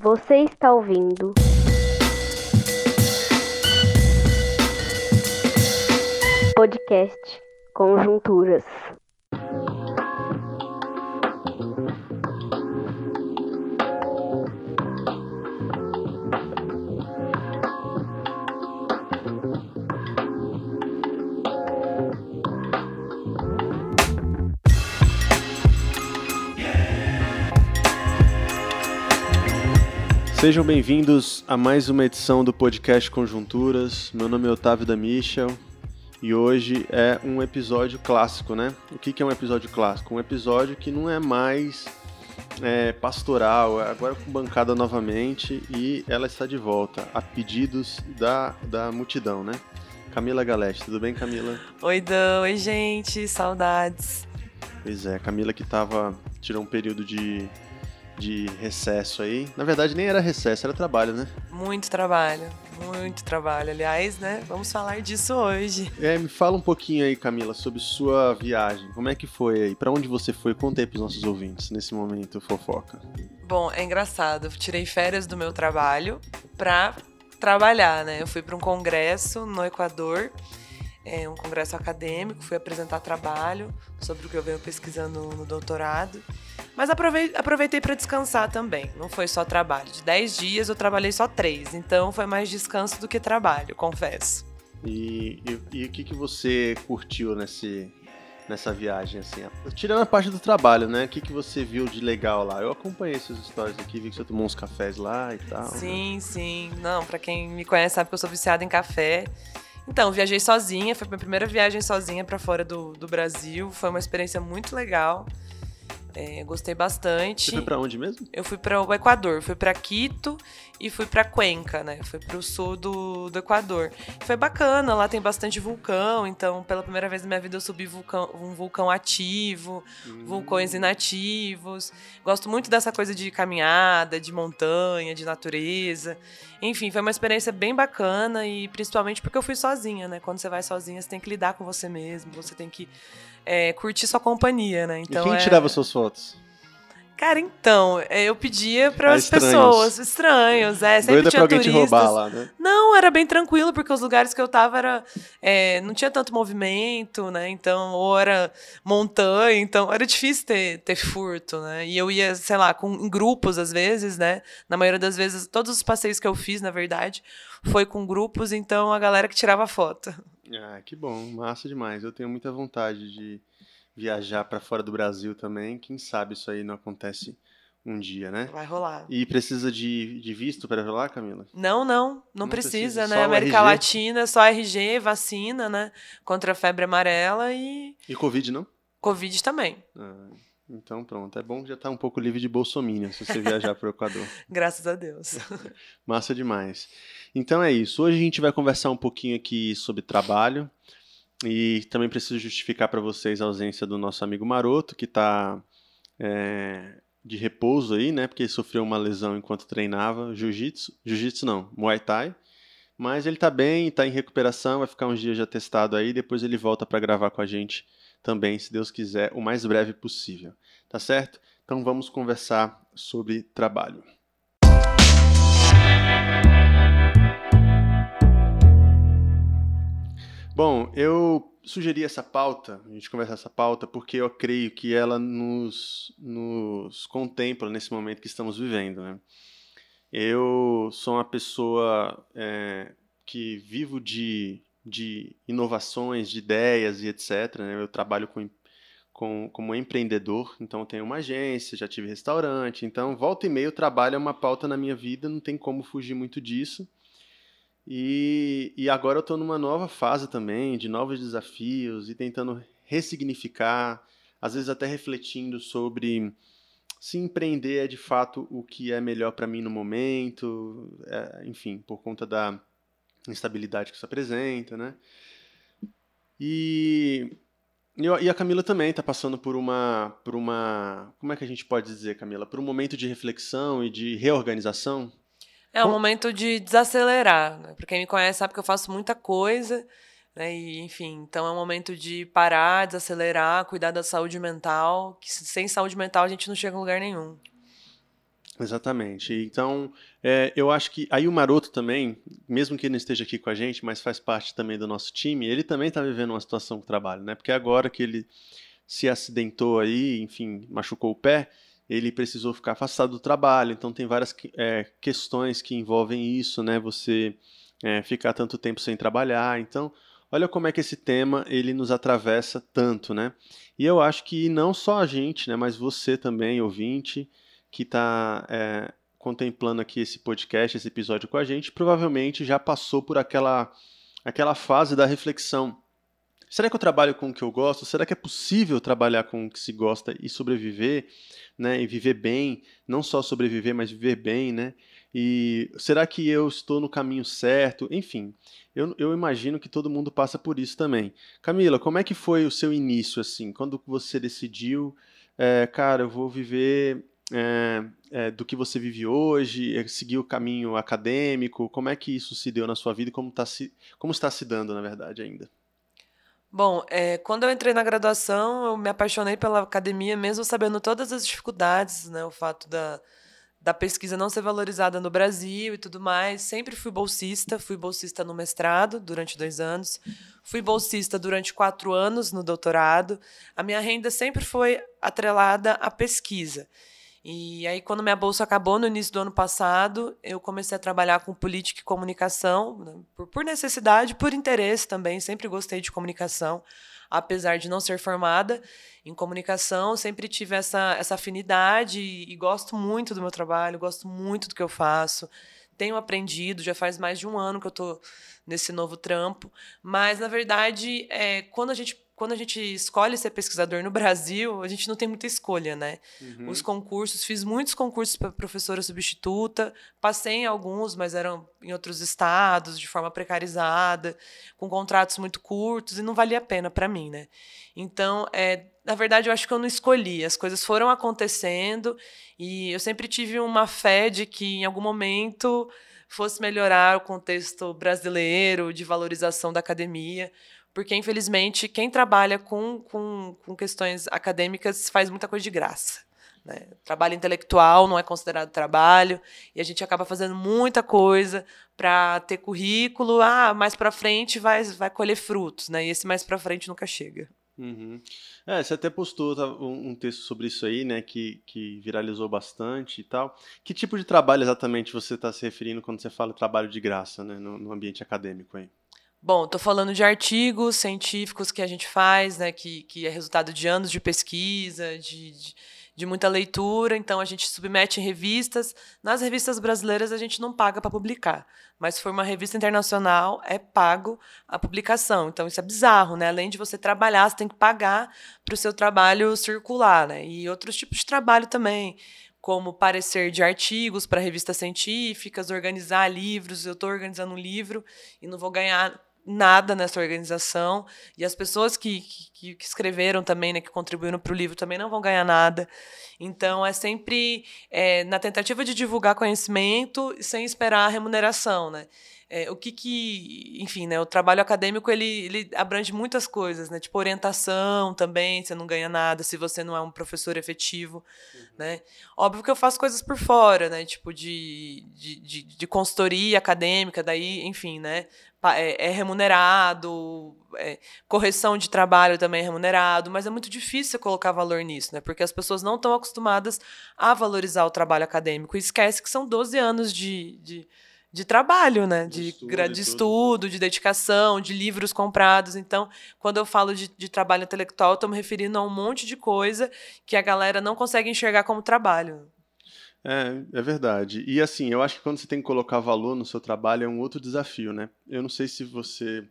Você está ouvindo. Podcast Conjunturas. Sejam bem-vindos a mais uma edição do podcast Conjunturas. Meu nome é Otávio da Michel e hoje é um episódio clássico, né? O que é um episódio clássico? Um episódio que não é mais é, pastoral, é agora com bancada novamente e ela está de volta a pedidos da, da multidão, né? Camila Galeste, tudo bem, Camila? Oi, Dan, oi, gente, saudades. Pois é, Camila que tava, tirou um período de de recesso aí. Na verdade, nem era recesso, era trabalho, né? Muito trabalho, muito trabalho. Aliás, né? Vamos falar disso hoje. É, me fala um pouquinho aí, Camila, sobre sua viagem. Como é que foi aí? Para onde você foi? Conta aí pros nossos ouvintes nesse momento fofoca. Bom, é engraçado. Eu tirei férias do meu trabalho pra trabalhar, né? Eu fui para um congresso no Equador. É um congresso acadêmico, fui apresentar trabalho sobre o que eu venho pesquisando no doutorado. Mas aproveitei para descansar também. Não foi só trabalho. De 10 dias eu trabalhei só 3. Então foi mais descanso do que trabalho, confesso. E, e, e o que, que você curtiu nesse, nessa viagem, assim? Tirando a parte do trabalho, né? O que, que você viu de legal lá? Eu acompanhei suas histórias aqui, vi que você tomou uns cafés lá e tal. Sim, né? sim. Não, para quem me conhece sabe que eu sou viciada em café. Então, viajei sozinha, foi minha primeira viagem sozinha para fora do, do Brasil. Foi uma experiência muito legal. É, gostei bastante. Você foi para onde mesmo? Eu fui para o Equador, fui para Quito e fui para Cuenca, né? Fui para o sul do, do Equador. Foi bacana, lá tem bastante vulcão, então pela primeira vez na minha vida eu subi vulcão, um vulcão ativo, hum. vulcões inativos. Gosto muito dessa coisa de caminhada, de montanha, de natureza. Enfim, foi uma experiência bem bacana e principalmente porque eu fui sozinha, né? Quando você vai sozinha, você tem que lidar com você mesmo, você tem que é, curtir sua companhia, né? Então, e quem é... tirava suas fotos? Cara, então, é, eu pedia para as pessoas, estranhos, é, sempre Doida tinha pra alguém turistas. te roubar lá, né? Não, era bem tranquilo, porque os lugares que eu tava era, é, não tinha tanto movimento, né? Então, ou era montanha, então era difícil ter, ter furto, né? E eu ia, sei lá, com, em grupos às vezes, né? Na maioria das vezes, todos os passeios que eu fiz, na verdade, foi com grupos, então a galera que tirava foto. Ah, que bom, massa demais. Eu tenho muita vontade de viajar para fora do Brasil também. Quem sabe isso aí não acontece um dia, né? Vai rolar. E precisa de, de visto para rolar, Camila? Não, não, não, não precisa, precisa, né? América Latina, só RG, vacina, né? Contra a febre amarela e. E Covid, não? Covid também. Ah, então pronto, é bom já estar tá um pouco livre de bolsominion se você viajar para o Equador. Graças a Deus. Massa demais. Então é isso. Hoje a gente vai conversar um pouquinho aqui sobre trabalho. E também preciso justificar para vocês a ausência do nosso amigo Maroto, que está é, de repouso aí, né? Porque ele sofreu uma lesão enquanto treinava jiu-jitsu. Jiu-jitsu não, Muay Thai. Mas ele está bem, está em recuperação, vai ficar uns dias já testado aí, depois ele volta para gravar com a gente também, se Deus quiser, o mais breve possível. Tá certo? Então vamos conversar sobre trabalho. Bom, eu sugeri essa pauta, a gente conversar essa pauta, porque eu creio que ela nos, nos contempla nesse momento que estamos vivendo. Né? Eu sou uma pessoa é, que vivo de, de inovações, de ideias e etc. Né? Eu trabalho com, com, como empreendedor, então tenho uma agência, já tive restaurante, então volta e meia trabalho é uma pauta na minha vida, não tem como fugir muito disso. E, e agora eu estou numa nova fase também, de novos desafios e tentando ressignificar, às vezes até refletindo sobre se empreender é de fato o que é melhor para mim no momento, é, enfim, por conta da instabilidade que isso apresenta, né? E, e a Camila também está passando por uma, por uma, como é que a gente pode dizer, Camila, por um momento de reflexão e de reorganização é um momento de desacelerar. Né? Para quem me conhece sabe que eu faço muita coisa. Né? E, enfim, então é um momento de parar, desacelerar, cuidar da saúde mental. Que sem saúde mental a gente não chega a lugar nenhum. Exatamente. Então, é, eu acho que aí o Maroto também, mesmo que ele não esteja aqui com a gente, mas faz parte também do nosso time, ele também está vivendo uma situação com trabalho, né? Porque agora que ele se acidentou aí, enfim, machucou o pé, ele precisou ficar afastado do trabalho. Então, tem várias é, questões que envolvem isso, né? Você é, ficar tanto tempo sem trabalhar. Então, olha como é que esse tema ele nos atravessa tanto, né? E eu acho que não só a gente, né? Mas você também, ouvinte que está é, contemplando aqui esse podcast, esse episódio com a gente, provavelmente já passou por aquela, aquela fase da reflexão. Será que eu trabalho com o que eu gosto? Será que é possível trabalhar com o que se gosta e sobreviver, né? E viver bem, não só sobreviver, mas viver bem, né? E será que eu estou no caminho certo? Enfim, eu, eu imagino que todo mundo passa por isso também. Camila, como é que foi o seu início assim? Quando você decidiu, é, cara, eu vou viver é, é, do que você vive hoje, seguir o caminho acadêmico? Como é que isso se deu na sua vida e como, tá se, como está se dando, na verdade, ainda? Bom, é, quando eu entrei na graduação, eu me apaixonei pela academia, mesmo sabendo todas as dificuldades, né? O fato da, da pesquisa não ser valorizada no Brasil e tudo mais. Sempre fui bolsista, fui bolsista no mestrado durante dois anos, fui bolsista durante quatro anos no doutorado. A minha renda sempre foi atrelada à pesquisa. E aí, quando minha bolsa acabou no início do ano passado, eu comecei a trabalhar com política e comunicação, né, por, necessidade, por interesse também. Sempre gostei de comunicação, apesar de não ser formada em comunicação, sempre tive essa, essa afinidade e, e gosto muito do meu trabalho, gosto muito do que eu faço. Tenho aprendido, já faz mais de um ano que eu estou nesse novo trampo, mas na verdade, é, quando a gente quando a gente escolhe ser pesquisador no Brasil, a gente não tem muita escolha, né? Uhum. Os concursos, fiz muitos concursos para professora substituta, passei em alguns, mas eram em outros estados, de forma precarizada, com contratos muito curtos e não valia a pena para mim, né? Então, é, na verdade, eu acho que eu não escolhi, as coisas foram acontecendo e eu sempre tive uma fé de que em algum momento fosse melhorar o contexto brasileiro de valorização da academia porque infelizmente quem trabalha com, com, com questões acadêmicas faz muita coisa de graça. Né? Trabalho intelectual não é considerado trabalho e a gente acaba fazendo muita coisa para ter currículo. Ah, mais para frente vai, vai colher frutos, né? E esse mais para frente nunca chega. Uhum. É, você até postou tá, um, um, texto sobre isso aí, né, que, que viralizou bastante e tal. Que tipo de trabalho exatamente você está se referindo quando você fala trabalho de graça, né, no, no ambiente acadêmico aí? Bom, estou falando de artigos científicos que a gente faz, né, que, que é resultado de anos de pesquisa, de, de, de muita leitura, então a gente submete em revistas. Nas revistas brasileiras a gente não paga para publicar, mas se for uma revista internacional, é pago a publicação. Então isso é bizarro, né? Além de você trabalhar, você tem que pagar para o seu trabalho circular, né? E outros tipos de trabalho também como parecer de artigos para revistas científicas, organizar livros. Eu estou organizando um livro e não vou ganhar nada nessa organização e as pessoas que, que, que escreveram também, né, que contribuíram para o livro também não vão ganhar nada. Então é sempre é, na tentativa de divulgar conhecimento sem esperar a remuneração, né? É, o que que, enfim, né, o trabalho acadêmico ele, ele abrange muitas coisas, né, tipo orientação também, você não ganha nada se você não é um professor efetivo, uhum. né. Óbvio que eu faço coisas por fora, né, tipo de, de, de, de consultoria acadêmica, daí, enfim, né, é, é remunerado, é, correção de trabalho também é remunerado, mas é muito difícil colocar valor nisso, né? Porque as pessoas não estão acostumadas a valorizar o trabalho acadêmico e esquece que são 12 anos de, de, de trabalho, né? De, de, estudo, de, estudo, de dedicação, de livros comprados. Então, quando eu falo de, de trabalho intelectual, estou me referindo a um monte de coisa que a galera não consegue enxergar como trabalho. É, é verdade. E assim, eu acho que quando você tem que colocar valor no seu trabalho é um outro desafio, né? Eu não sei se você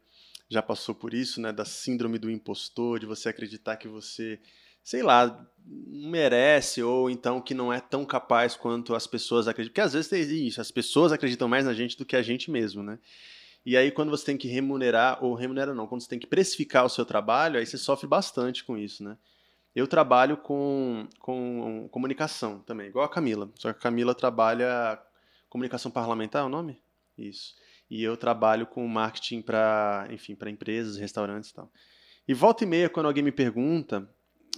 já passou por isso, né? Da síndrome do impostor, de você acreditar que você, sei lá, merece ou então que não é tão capaz quanto as pessoas acreditam. Porque às vezes tem isso, as pessoas acreditam mais na gente do que a gente mesmo, né? E aí quando você tem que remunerar, ou remunerar não, quando você tem que precificar o seu trabalho, aí você sofre bastante com isso, né? Eu trabalho com, com comunicação também, igual a Camila. Só que a Camila trabalha comunicação parlamentar, é o nome? Isso. E eu trabalho com marketing para, enfim, para empresas, restaurantes e tal. E volta e meia, quando alguém me pergunta,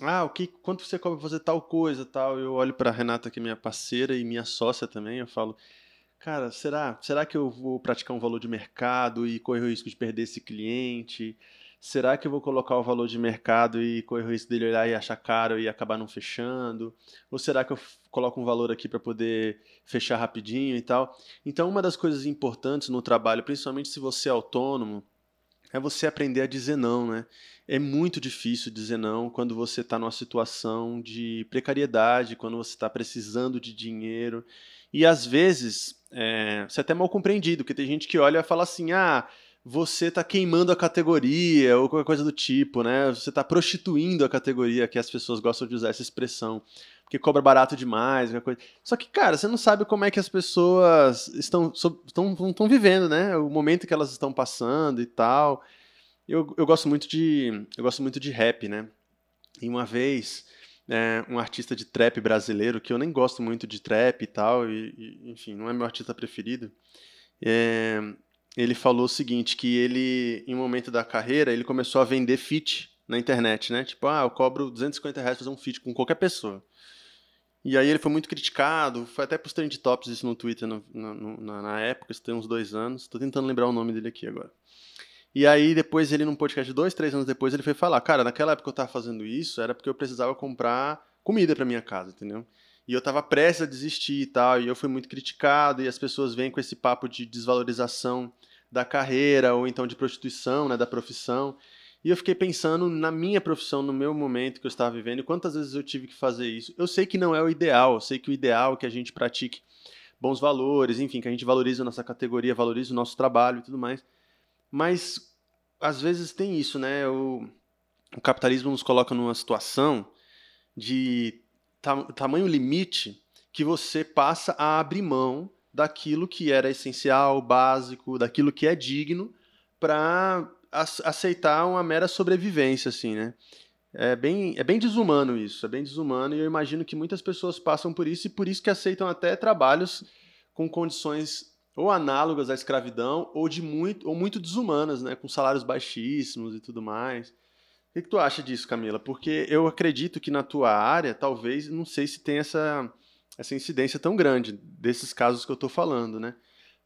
ah, o que, quanto você cobra pra fazer tal coisa, tal. Eu olho pra Renata, que é minha parceira e minha sócia também, eu falo, cara, será, será que eu vou praticar um valor de mercado e correr o risco de perder esse cliente? Será que eu vou colocar o valor de mercado e correr o risco dele olhar e achar caro e acabar não fechando? Ou será que eu coloco um valor aqui para poder fechar rapidinho e tal? Então, uma das coisas importantes no trabalho, principalmente se você é autônomo, é você aprender a dizer não, né? É muito difícil dizer não quando você está numa situação de precariedade, quando você está precisando de dinheiro. E às vezes, é, você é até mal compreendido, porque tem gente que olha e fala assim: ah você está queimando a categoria ou qualquer coisa do tipo, né? Você está prostituindo a categoria, que as pessoas gostam de usar essa expressão, porque cobra barato demais, qualquer coisa. Só que, cara, você não sabe como é que as pessoas estão, estão, estão vivendo, né? O momento que elas estão passando e tal. Eu, eu gosto muito de eu gosto muito de rap, né? E uma vez é, um artista de trap brasileiro que eu nem gosto muito de trap e tal, e, e enfim, não é meu artista preferido. É, ele falou o seguinte, que ele, em um momento da carreira, ele começou a vender fit na internet, né? Tipo, ah, eu cobro 250 reais pra fazer um fit com qualquer pessoa. E aí ele foi muito criticado, foi até pros trend tops isso no Twitter no, no, na, na, época, isso tem uns dois anos, tô tentando lembrar o nome dele aqui agora. E aí depois ele, num podcast dois, três anos depois, ele foi falar, cara, naquela época eu tava fazendo isso, era porque eu precisava comprar comida para minha casa, entendeu? E eu tava prestes a desistir e tal, e eu fui muito criticado, e as pessoas vêm com esse papo de desvalorização da carreira ou então de prostituição, né, da profissão. E eu fiquei pensando na minha profissão, no meu momento que eu estava vivendo, quantas vezes eu tive que fazer isso. Eu sei que não é o ideal, eu sei que o ideal é que a gente pratique bons valores, enfim, que a gente valorize a nossa categoria, valorize o nosso trabalho e tudo mais. Mas às vezes tem isso, né? O, o capitalismo nos coloca numa situação de tamanho limite que você passa a abrir mão daquilo que era essencial, básico, daquilo que é digno, para aceitar uma mera sobrevivência, assim, né? É bem, é bem desumano isso, é bem desumano e eu imagino que muitas pessoas passam por isso e por isso que aceitam até trabalhos com condições ou análogas à escravidão ou de muito ou muito desumanas, né, com salários baixíssimos e tudo mais. O que, que tu acha disso, Camila? Porque eu acredito que na tua área, talvez, não sei se tem essa essa incidência tão grande desses casos que eu estou falando, né?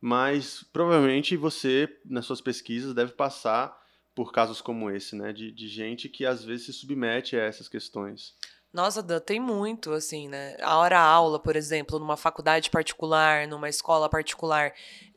Mas provavelmente você, nas suas pesquisas, deve passar por casos como esse, né? De, de gente que às vezes se submete a essas questões. Nossa, Dan, tem muito, assim, né? A hora-aula, por exemplo, numa faculdade particular, numa escola particular,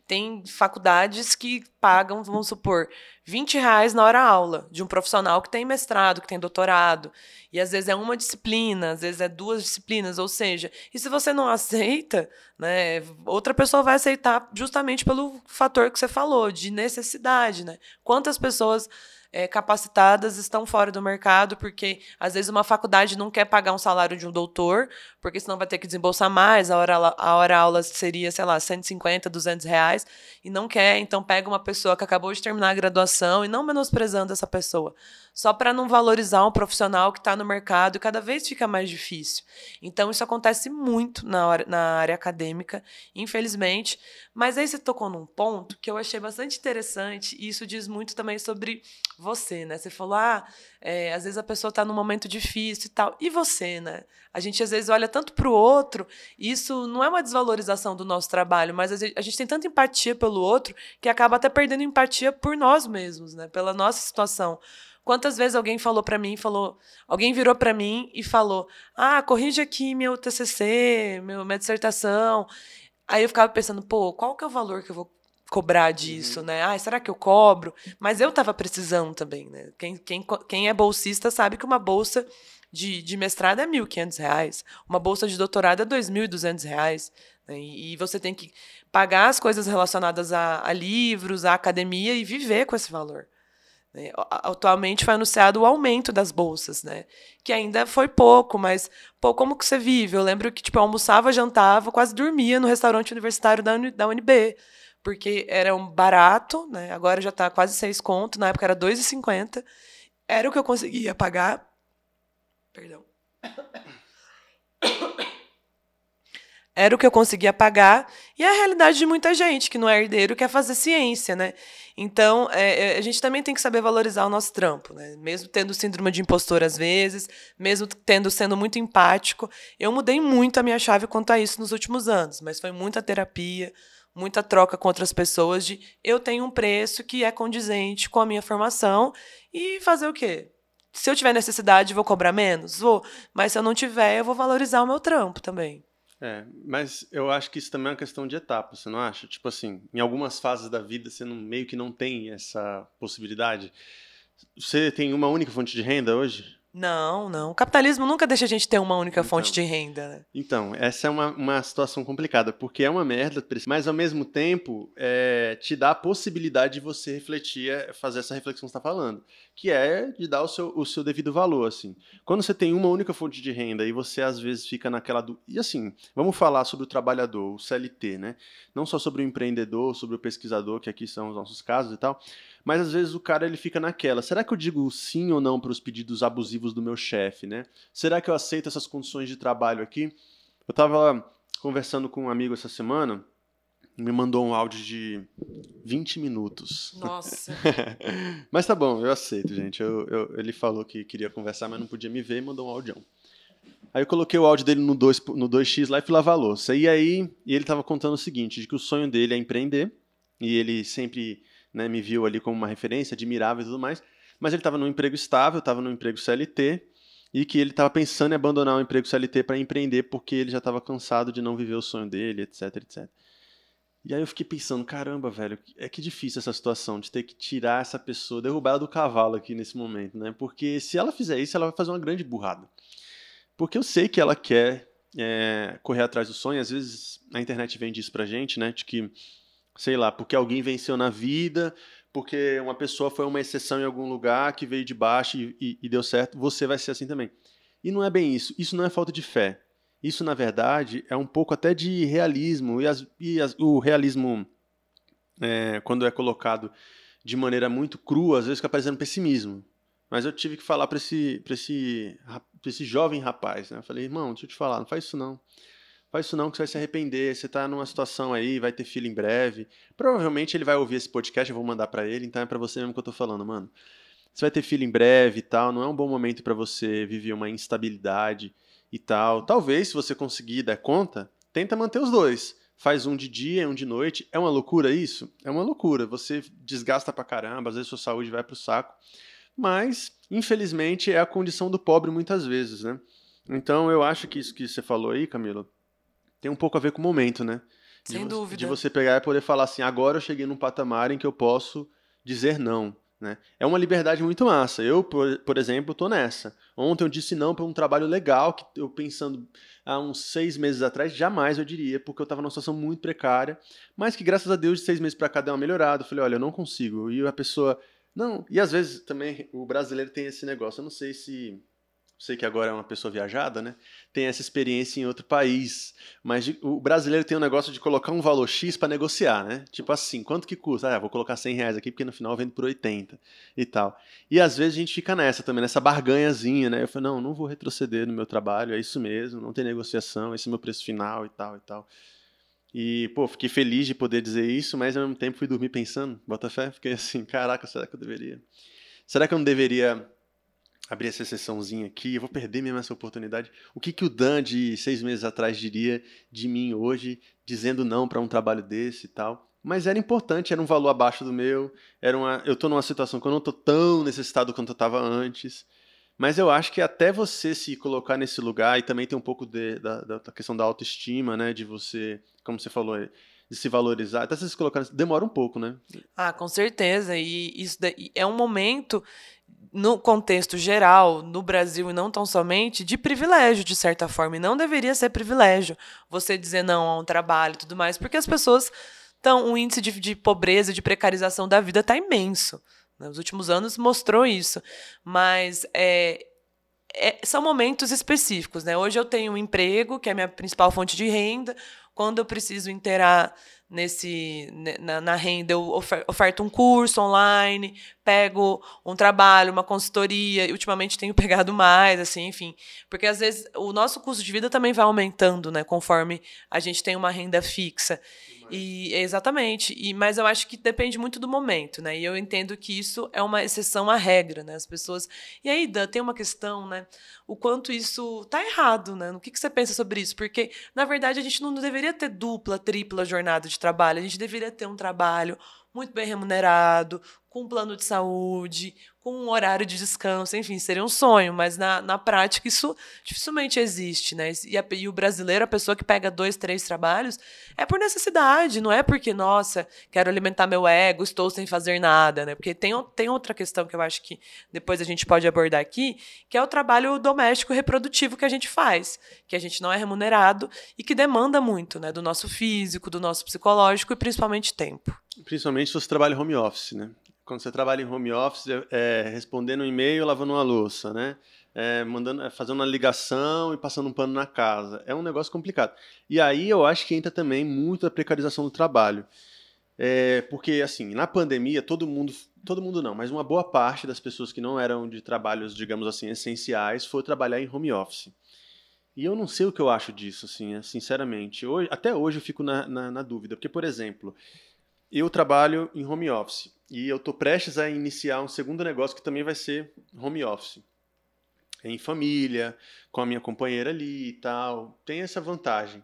tem faculdades que pagam, vamos supor, 20 reais na hora aula de um profissional que tem mestrado, que tem doutorado. E às vezes é uma disciplina, às vezes é duas disciplinas, ou seja, e se você não aceita, né, outra pessoa vai aceitar justamente pelo fator que você falou, de necessidade, né? Quantas pessoas é, capacitadas estão fora do mercado, porque às vezes uma faculdade não quer pagar um salário de um doutor, porque senão vai ter que desembolsar mais, a hora, a hora aula seria, sei lá, 150, 200 reais, e não quer, então pega uma pessoa que acabou de terminar a graduação, e não menosprezando essa pessoa, só para não valorizar um profissional que está no mercado e cada vez fica mais difícil. Então isso acontece muito na, hora, na área acadêmica, infelizmente, mas aí você tocou num ponto que eu achei bastante interessante, e isso diz muito também sobre você, né? Você falou, ah, é, às vezes a pessoa está num momento difícil e tal. E você, né? A gente às vezes olha tanto para o outro, e isso não é uma desvalorização do nosso trabalho, mas a gente tem tanta empatia pelo outro que acaba até perdendo empatia por nós mesmos, né? Pela nossa situação. Quantas vezes alguém falou para mim, falou, alguém virou para mim e falou: "Ah, corrige aqui meu TCC, meu minha dissertação". Aí eu ficava pensando, pô, qual que é o valor que eu vou cobrar disso, uhum. né? Ah, será que eu cobro? Mas eu estava precisando também, né? Quem, quem, quem é bolsista sabe que uma bolsa de, de mestrado é R$ 1.500, uma bolsa de doutorado é R$ 2.200. Né? E, e você tem que pagar as coisas relacionadas a, a livros, à academia e viver com esse valor. Né? Atualmente foi anunciado o aumento das bolsas, né? Que ainda foi pouco, mas, pô, como que você vive? Eu lembro que, tipo, eu almoçava, jantava, quase dormia no restaurante universitário da, da UNB porque era um barato, né? Agora já está quase seis conto, na época era 2,50. Era o que eu conseguia pagar. Perdão. Era o que eu conseguia pagar, e é a realidade de muita gente que não é herdeiro quer fazer ciência, né? Então, é, é, a gente também tem que saber valorizar o nosso trampo, né? Mesmo tendo síndrome de impostor às vezes, mesmo tendo sendo muito empático, eu mudei muito a minha chave quanto a isso nos últimos anos, mas foi muita terapia, muita troca com outras pessoas de eu tenho um preço que é condizente com a minha formação e fazer o quê? Se eu tiver necessidade, vou cobrar menos? Vou. Mas se eu não tiver, eu vou valorizar o meu trampo também. É, mas eu acho que isso também é uma questão de etapa, você não acha? Tipo assim, em algumas fases da vida você não, meio que não tem essa possibilidade. Você tem uma única fonte de renda hoje? Não, não. O capitalismo nunca deixa a gente ter uma única Então. fonte de renda. Né? Então, essa é uma, uma situação complicada, porque é uma merda, mas ao mesmo tempo é, te dá a possibilidade de você refletir, é, fazer essa reflexão que você está falando, que é de dar o seu, o seu devido valor, assim. Quando você tem uma única fonte de renda e você às vezes fica naquela... Du... E assim, vamos falar sobre o trabalhador, o CLT, né? Não só sobre o empreendedor, sobre o pesquisador, que aqui são os nossos casos e tal, mas às vezes o cara ele fica naquela, será que eu digo sim ou não para os pedidos abusivos do meu chefe, né? Será que eu aceito essas condições de trabalho aqui? Eu estava conversando com um amigo essa semana, me mandou um áudio de 20 minutos. Nossa. mas tá bom, eu aceito, gente. Eu, eu- ele falou que queria conversar, mas não podia me ver e mandou um áudio. Aí eu coloquei o áudio dele no, 2, no 2x lá e fui lavar a louça. E aí e ele tava contando o seguinte, de que o sonho dele é empreender, e ele sempre né, me viu ali como uma referência, admirável e tudo mais, mas ele estava num emprego estável, estava num emprego CLT, e que ele estava pensando em abandonar o emprego CLT para empreender porque ele já estava cansado de não viver o sonho dele, etc, etc. E aí eu fiquei pensando, caramba, velho, é que difícil essa situação de ter que tirar essa pessoa, derrubar ela do cavalo aqui nesse momento, né? Porque se ela fizer isso, ela vai fazer uma grande burrada. Porque eu sei que ela quer é, correr atrás do sonho, às vezes a internet vende isso pra gente, né? De que, sei lá, porque alguém venceu na vida, porque uma pessoa foi uma exceção em algum lugar que veio de baixo e, e- e deu certo, você vai ser assim também. E não é bem isso. Isso não é falta de fé. Isso, na verdade, é um pouco até de realismo. E, as- e as- o realismo, é, quando é colocado de maneira muito crua, às vezes fica parecendo pessimismo. Mas eu tive que falar para esse, esse, esse jovem rapaz. Né? Eu falei, irmão, deixa eu te falar, não faz isso não. Faz isso não, que você vai se arrepender. Você tá numa situação aí, vai ter filho em breve. Provavelmente ele vai ouvir esse podcast, eu vou mandar para ele, então é para você mesmo que eu tô falando, mano. Você vai ter filho em breve e tal, não é um bom momento para você viver uma instabilidade e tal. Talvez, se você conseguir dar conta, tenta manter os dois. Faz um de dia e um de noite. É uma loucura isso? É uma loucura. Você desgasta pra caramba, às vezes sua saúde vai pro saco. Mas, infelizmente, é a condição do pobre muitas vezes, né? Então, eu acho que isso que você falou aí, Camilo, tem um pouco a ver com o momento, né? De Sem dúvida. De você pegar e poder falar assim, agora eu cheguei num patamar em que eu posso dizer não. Né? É uma liberdade muito massa. Eu, por, por exemplo, tô nessa. Ontem eu disse não para um trabalho legal que eu pensando há uns seis meses atrás, jamais eu diria, porque eu estava numa situação muito precária, mas que graças a Deus de seis meses para cá deu uma melhorada. Eu falei, olha, eu não consigo. E a pessoa, não. E às vezes também o brasileiro tem esse negócio. Eu não sei se sei que agora é uma pessoa viajada, né? Tem essa experiência em outro país, mas de- o brasileiro tem um negócio de colocar um valor X para negociar, né? Tipo assim, quanto que custa? Ah, vou colocar 100 reais aqui porque no final eu vendo por 80 e tal. E às vezes a gente fica nessa também, nessa barganhazinha, né? Eu falei, não, não vou retroceder no meu trabalho, é isso mesmo, não tem negociação, esse é o meu preço final e tal e tal. E, pô, fiquei feliz de poder dizer isso, mas ao mesmo tempo fui dormir pensando, bota fé, fiquei assim, caraca, será que eu deveria? Será que eu não deveria abrir essa sessãozinha aqui, eu vou perder mesmo essa oportunidade. O que, que o Dan de seis meses atrás diria de mim hoje, dizendo não para um trabalho desse e tal? Mas era importante, era um valor abaixo do meu, era uma, eu tô numa situação que eu não tô tão necessitado quanto eu estava antes. Mas eu acho que até você se colocar nesse lugar, e também tem um pouco de- da, da- questão da autoestima, né? De você, como você falou, de se valorizar, até você se colocar nesse, demora um pouco, né? Ah, com certeza. E isso é um momento, no contexto geral, no Brasil e não tão somente, de privilégio, de certa forma. E não deveria ser privilégio você dizer não a um trabalho e tudo mais, porque as pessoas estão. O índice de, de pobreza, de precarização da vida está imenso. né? Os últimos anos mostrou isso. Mas é, é- são momentos específicos, né? Hoje eu tenho um emprego, que é a minha principal fonte de renda. Quando eu preciso inteirar nesse na, na, renda, eu oferto um curso online, pego um trabalho, uma consultoria, ultimamente tenho pegado mais, assim, enfim. Porque às vezes o nosso custo de vida também vai aumentando, né, conforme a gente tem uma renda fixa. E exatamente. E mas eu acho que depende muito do momento, né? E eu entendo que isso é uma exceção à regra, né? As pessoas. E aí, Dan, tem uma questão, né? O quanto isso tá errado, né? O que, que você pensa sobre isso? Porque, na verdade, a gente não deveria ter dupla, tripla jornada de trabalho. A gente deveria ter um trabalho muito bem remunerado, com um plano de saúde, com um horário de descanso, enfim, seria um sonho, mas na, na prática isso dificilmente existe, né? E, a, e o brasileiro, a pessoa que pega dois, três trabalhos, é por necessidade, não é porque, nossa, quero alimentar meu ego, estou sem fazer nada, né? Porque tem, tem outra questão que eu acho que depois a gente pode abordar aqui, que é o trabalho doméstico reprodutivo que a gente faz, que a gente não é remunerado e que demanda muito, né? Do nosso físico, do nosso psicológico e principalmente tempo. Principalmente se você trabalha home office, né? Quando você trabalha em home office, é, é, respondendo um e-mail, lavando uma louça, né? É, mandando, é, fazendo uma ligação e passando um pano na casa. É um negócio complicado. E aí eu acho que entra também muito a precarização do trabalho. É, porque, assim, na pandemia, todo mundo, todo mundo não, mas uma boa parte das pessoas que não eram de trabalhos, digamos assim, essenciais, foi trabalhar em home office. E eu não sei o que eu acho disso, assim, é, sinceramente. Hoje, até hoje eu fico na, na, na dúvida, porque, por exemplo, eu trabalho em home office e eu estou prestes a iniciar um segundo negócio que também vai ser home office. Em família, com a minha companheira ali e tal. Tem essa vantagem.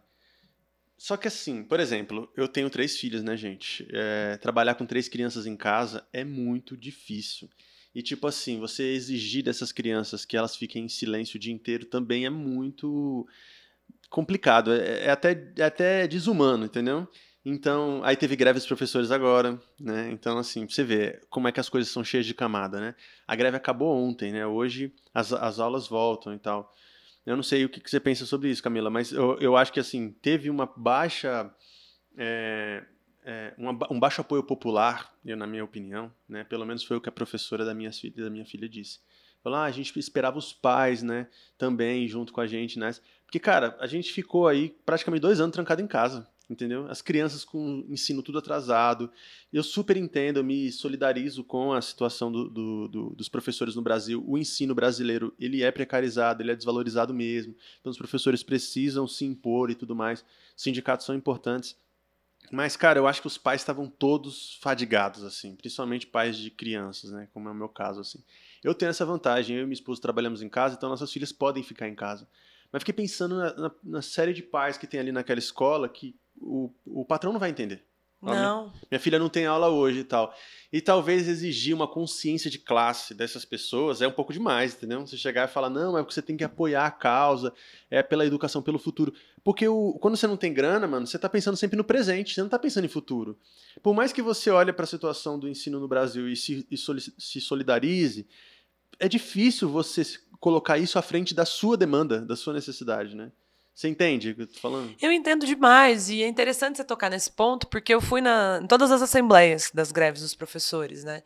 Só que assim, por exemplo, eu tenho três filhas, né, gente? É, trabalhar com três crianças em casa é muito difícil. E tipo assim, você exigir dessas crianças que elas fiquem em silêncio o dia inteiro também é muito complicado. É, é até, é até desumano, entendeu? Então, aí teve greve dos professores agora, né? Então, assim, você vê como é que as coisas são cheias de camada, né? A greve acabou ontem, né? Hoje as, as aulas voltam e tal. Eu não sei o que, que você pensa sobre isso, Camila, mas eu, eu acho que, assim, teve uma baixa... É, é, uma, um baixo apoio popular, eu, na minha opinião, né? Pelo menos foi o que a professora da minha, da minha filha disse. Falou, ah, a gente esperava os pais, né? Também junto com a gente, né? Porque, cara, a gente ficou aí praticamente dois anos trancado em casa entendeu? As crianças com ensino tudo atrasado. Eu super entendo, eu me solidarizo com a situação do, do, do, dos professores no Brasil. O ensino brasileiro, ele é precarizado, ele é desvalorizado mesmo. Então os professores precisam se impor e tudo mais. Sindicatos são importantes. Mas, cara, eu acho que os pais estavam todos fadigados, assim, principalmente pais de crianças, né? Como é o meu caso, assim. Eu tenho essa vantagem, eu e minha esposa trabalhamos em casa, então nossas filhas podem ficar em casa. Mas fiquei pensando na, na, na série de pais que tem ali naquela escola que o, o patrão não vai entender. Não. Minha, minha, filha não tem aula hoje e tal. E talvez exigir uma consciência de classe dessas pessoas é um pouco demais, entendeu? Você chegar e falar, não, é porque você tem que apoiar a causa, é pela educação, pelo futuro. Porque o, quando você não tem grana, mano, você tá pensando sempre no presente, você não tá pensando em futuro. Por mais que você olhe para a situação do ensino no Brasil e se, e se solidarize, é difícil você colocar isso à frente da sua demanda, da sua necessidade, né? Você entende o que eu tô falando? Eu entendo demais. E é interessante você tocar nesse ponto, porque eu fui na, em todas as assembleias das greves dos professores, né?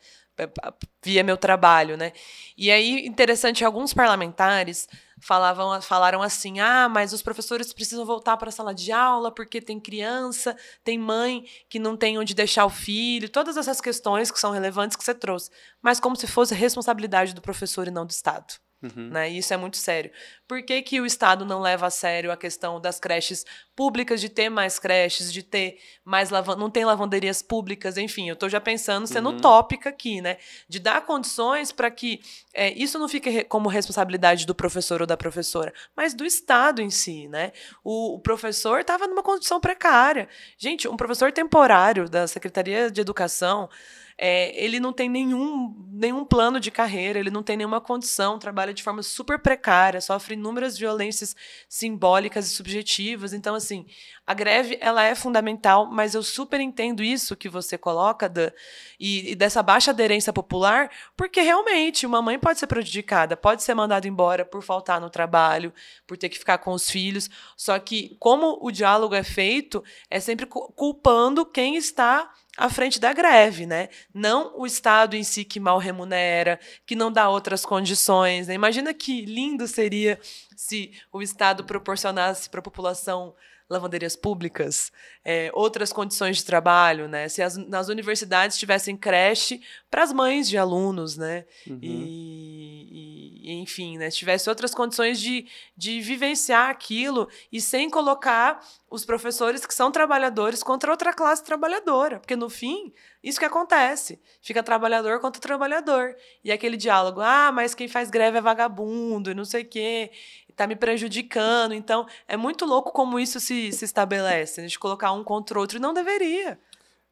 Via meu trabalho, né? E aí, interessante, alguns parlamentares falavam, falaram assim: ah, mas os professores precisam voltar para a sala de aula porque tem criança, tem mãe que não tem onde deixar o filho, todas essas questões que são relevantes que você trouxe, mas como se fosse responsabilidade do professor e não do Estado. Uhum. Né? E isso é muito sério. Por que, que o Estado não leva a sério a questão das creches públicas, de ter mais creches, de ter mais lavanderia, não tem lavanderias públicas, enfim, eu estou já pensando, sendo uhum. utópica aqui, né? De dar condições para que é, isso não fique como responsabilidade do professor ou da professora, mas do Estado em si, né? O, o professor estava numa condição precária. Gente, um professor temporário da Secretaria de Educação é, ele não tem nenhum, nenhum plano de carreira, ele não tem nenhuma condição, trabalha de forma super precária, sofre inúmeras violências simbólicas e subjetivas. Então, assim, a greve ela é fundamental, mas eu super entendo isso que você coloca da, e, e dessa baixa aderência popular, porque realmente uma mãe pode ser prejudicada, pode ser mandada embora por faltar no trabalho, por ter que ficar com os filhos. Só que como o diálogo é feito, é sempre culpando quem está à frente da greve, né? Não o Estado em si que mal remunera, que não dá outras condições. Né? Imagina que lindo seria se o Estado proporcionasse para a população lavanderias públicas, é, outras condições de trabalho, né? Se as, nas universidades tivessem creche para as mães de alunos, né? Uhum. E, e, enfim, né? Se tivesse outras condições de, de vivenciar aquilo e sem colocar os professores que são trabalhadores contra outra classe trabalhadora, porque no fim isso que acontece, fica trabalhador contra trabalhador e aquele diálogo, ah, mas quem faz greve é vagabundo e não sei o quê tá me prejudicando. Então, é muito louco como isso se, se estabelece. A gente colocar um contra o outro e não deveria.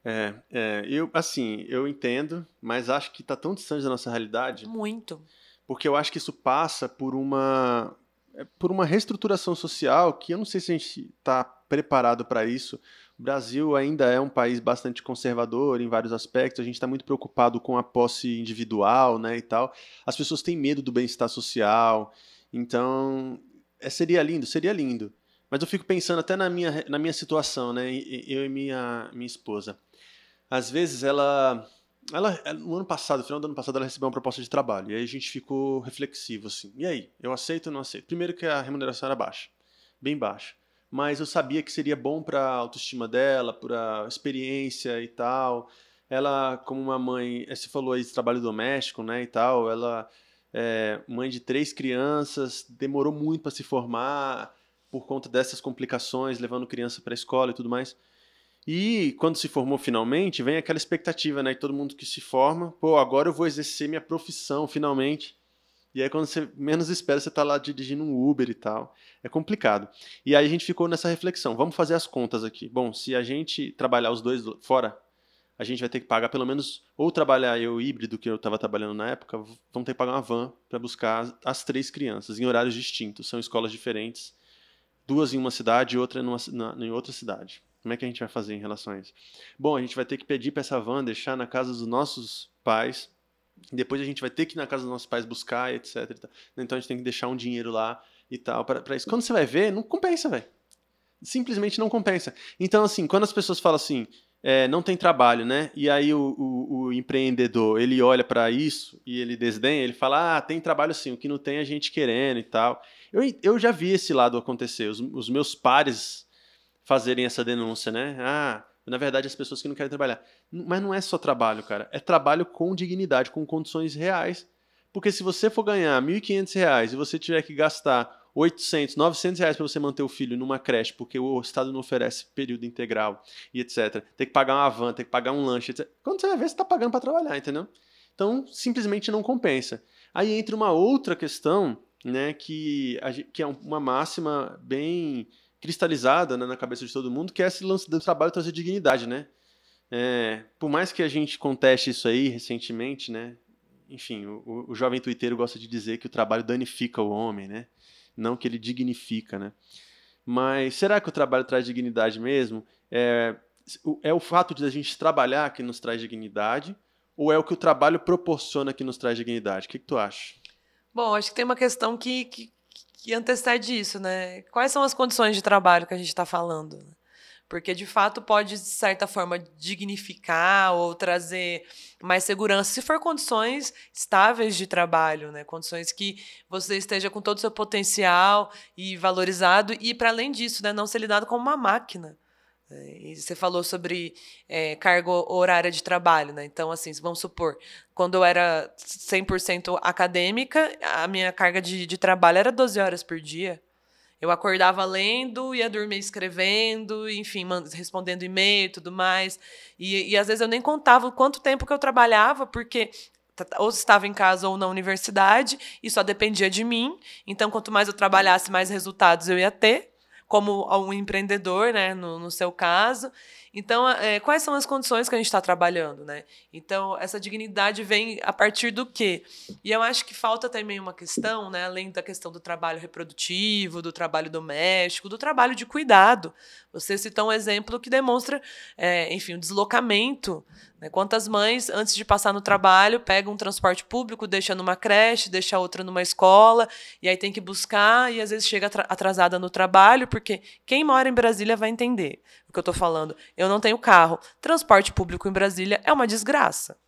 É, é, eu, assim, eu entendo, mas acho que tá tão distante da nossa realidade. Muito. Porque eu acho que isso passa por uma é, por uma reestruturação social que eu não sei se a gente está preparado para isso. O Brasil ainda é um país bastante conservador em vários aspectos. A gente está muito preocupado com a posse individual, né, e tal. As pessoas têm medo do bem-estar social. Então, é, seria lindo, seria lindo. Mas eu fico pensando até na minha, na minha situação, né? Eu e minha, minha esposa. Às vezes ela, ela. No ano passado, no final do ano passado, ela recebeu uma proposta de trabalho. E aí a gente ficou reflexivo, assim. E aí? Eu aceito ou não aceito? Primeiro que a remuneração era baixa. Bem baixa. Mas eu sabia que seria bom para a autoestima dela, para a experiência e tal. Ela, como uma mãe, você falou aí de trabalho doméstico, né, e tal, ela é, mãe de três crianças, demorou muito para se formar por conta dessas complicações, levando criança para a escola e tudo mais. E quando se formou finalmente, vem aquela expectativa, né? Todo mundo que se forma, pô, agora eu vou exercer minha profissão finalmente. E aí quando você menos espera, você está lá dirigindo um Uber e tal. É complicado. E aí a gente ficou nessa reflexão. Vamos fazer as contas aqui. Bom, se a gente trabalhar os dois fora, a gente vai ter que pagar pelo menos, ou trabalhar eu híbrido, que eu estava trabalhando na época, vamos ter que pagar uma van para buscar as três crianças em horários distintos. São escolas diferentes, duas em uma cidade e outra numa, na, em outra cidade. Como é que a gente vai fazer em relação a isso? Bom, a gente vai ter que pedir para essa van deixar na casa dos nossos pais, depois a gente vai ter que ir na casa dos nossos pais buscar, etc. Então a gente tem que deixar um dinheiro lá e tal para isso. Quando você vai ver, não compensa, velho. Simplesmente não compensa. Então, assim, quando as pessoas falam assim, é, não tem trabalho, né? E aí o, o, o empreendedor, ele olha para isso e ele desdenha, ele fala, ah, tem trabalho sim, o que não tem é a gente querendo e tal. Eu, eu já vi esse lado acontecer, os, os meus pares fazerem essa denúncia, né? Ah, na verdade as pessoas que não querem trabalhar. Mas não é só trabalho, cara, é trabalho com dignidade, com condições reais. Porque se você for ganhar R$ 1.500 e você tiver que gastar 800, 900 reais para você manter o filho numa creche, porque o Estado não oferece período integral e etc. Tem que pagar uma van, tem que pagar um lanche, etc. Quando você vai ver, você está pagando para trabalhar, entendeu? Então, simplesmente não compensa. Aí entra uma outra questão, né, que, que é uma máxima bem cristalizada né, na cabeça de todo mundo, que é esse lance do trabalho trazer dignidade, né? É, por mais que a gente conteste isso aí recentemente, né? Enfim, o, o jovem tuiteiro gosta de dizer que o trabalho danifica o homem, né? não que ele dignifica, né? Mas será que o trabalho traz dignidade mesmo? É, é o fato de a gente trabalhar que nos traz dignidade ou é o que o trabalho proporciona que nos traz dignidade? O que, que tu acha? Bom, acho que tem uma questão que, que, que antecede isso, né? Quais são as condições de trabalho que a gente está falando? Porque, de fato, pode, de certa forma, dignificar ou trazer mais segurança, se for condições estáveis de trabalho, né? condições que você esteja com todo o seu potencial e valorizado, e, para além disso, né, não ser lidado como uma máquina. É, e você falou sobre é, carga horária de trabalho, né? Então, assim, vamos supor, quando eu era 100% acadêmica, a minha carga de, de trabalho era 12 horas por dia. Eu acordava lendo, ia dormir escrevendo, enfim, respondendo e-mail e tudo mais. E, e às vezes eu nem contava quanto tempo que eu trabalhava, porque ou estava em casa ou na universidade, e só dependia de mim. Então, quanto mais eu trabalhasse, mais resultados eu ia ter, como um empreendedor, né, no, no seu caso. Então, é, quais são as condições que a gente está trabalhando, né? Então, essa dignidade vem a partir do quê? E eu acho que falta também uma questão, né, além da questão do trabalho reprodutivo, do trabalho doméstico, do trabalho de cuidado. Você citou um exemplo que demonstra, é, enfim, o deslocamento. Né? Quantas mães, antes de passar no trabalho, pegam um transporte público, deixa numa creche, deixa outra numa escola, e aí tem que buscar, e às vezes chega atrasada no trabalho, porque quem mora em Brasília vai entender que eu estou falando. Eu não tenho carro. Transporte público em Brasília é uma desgraça.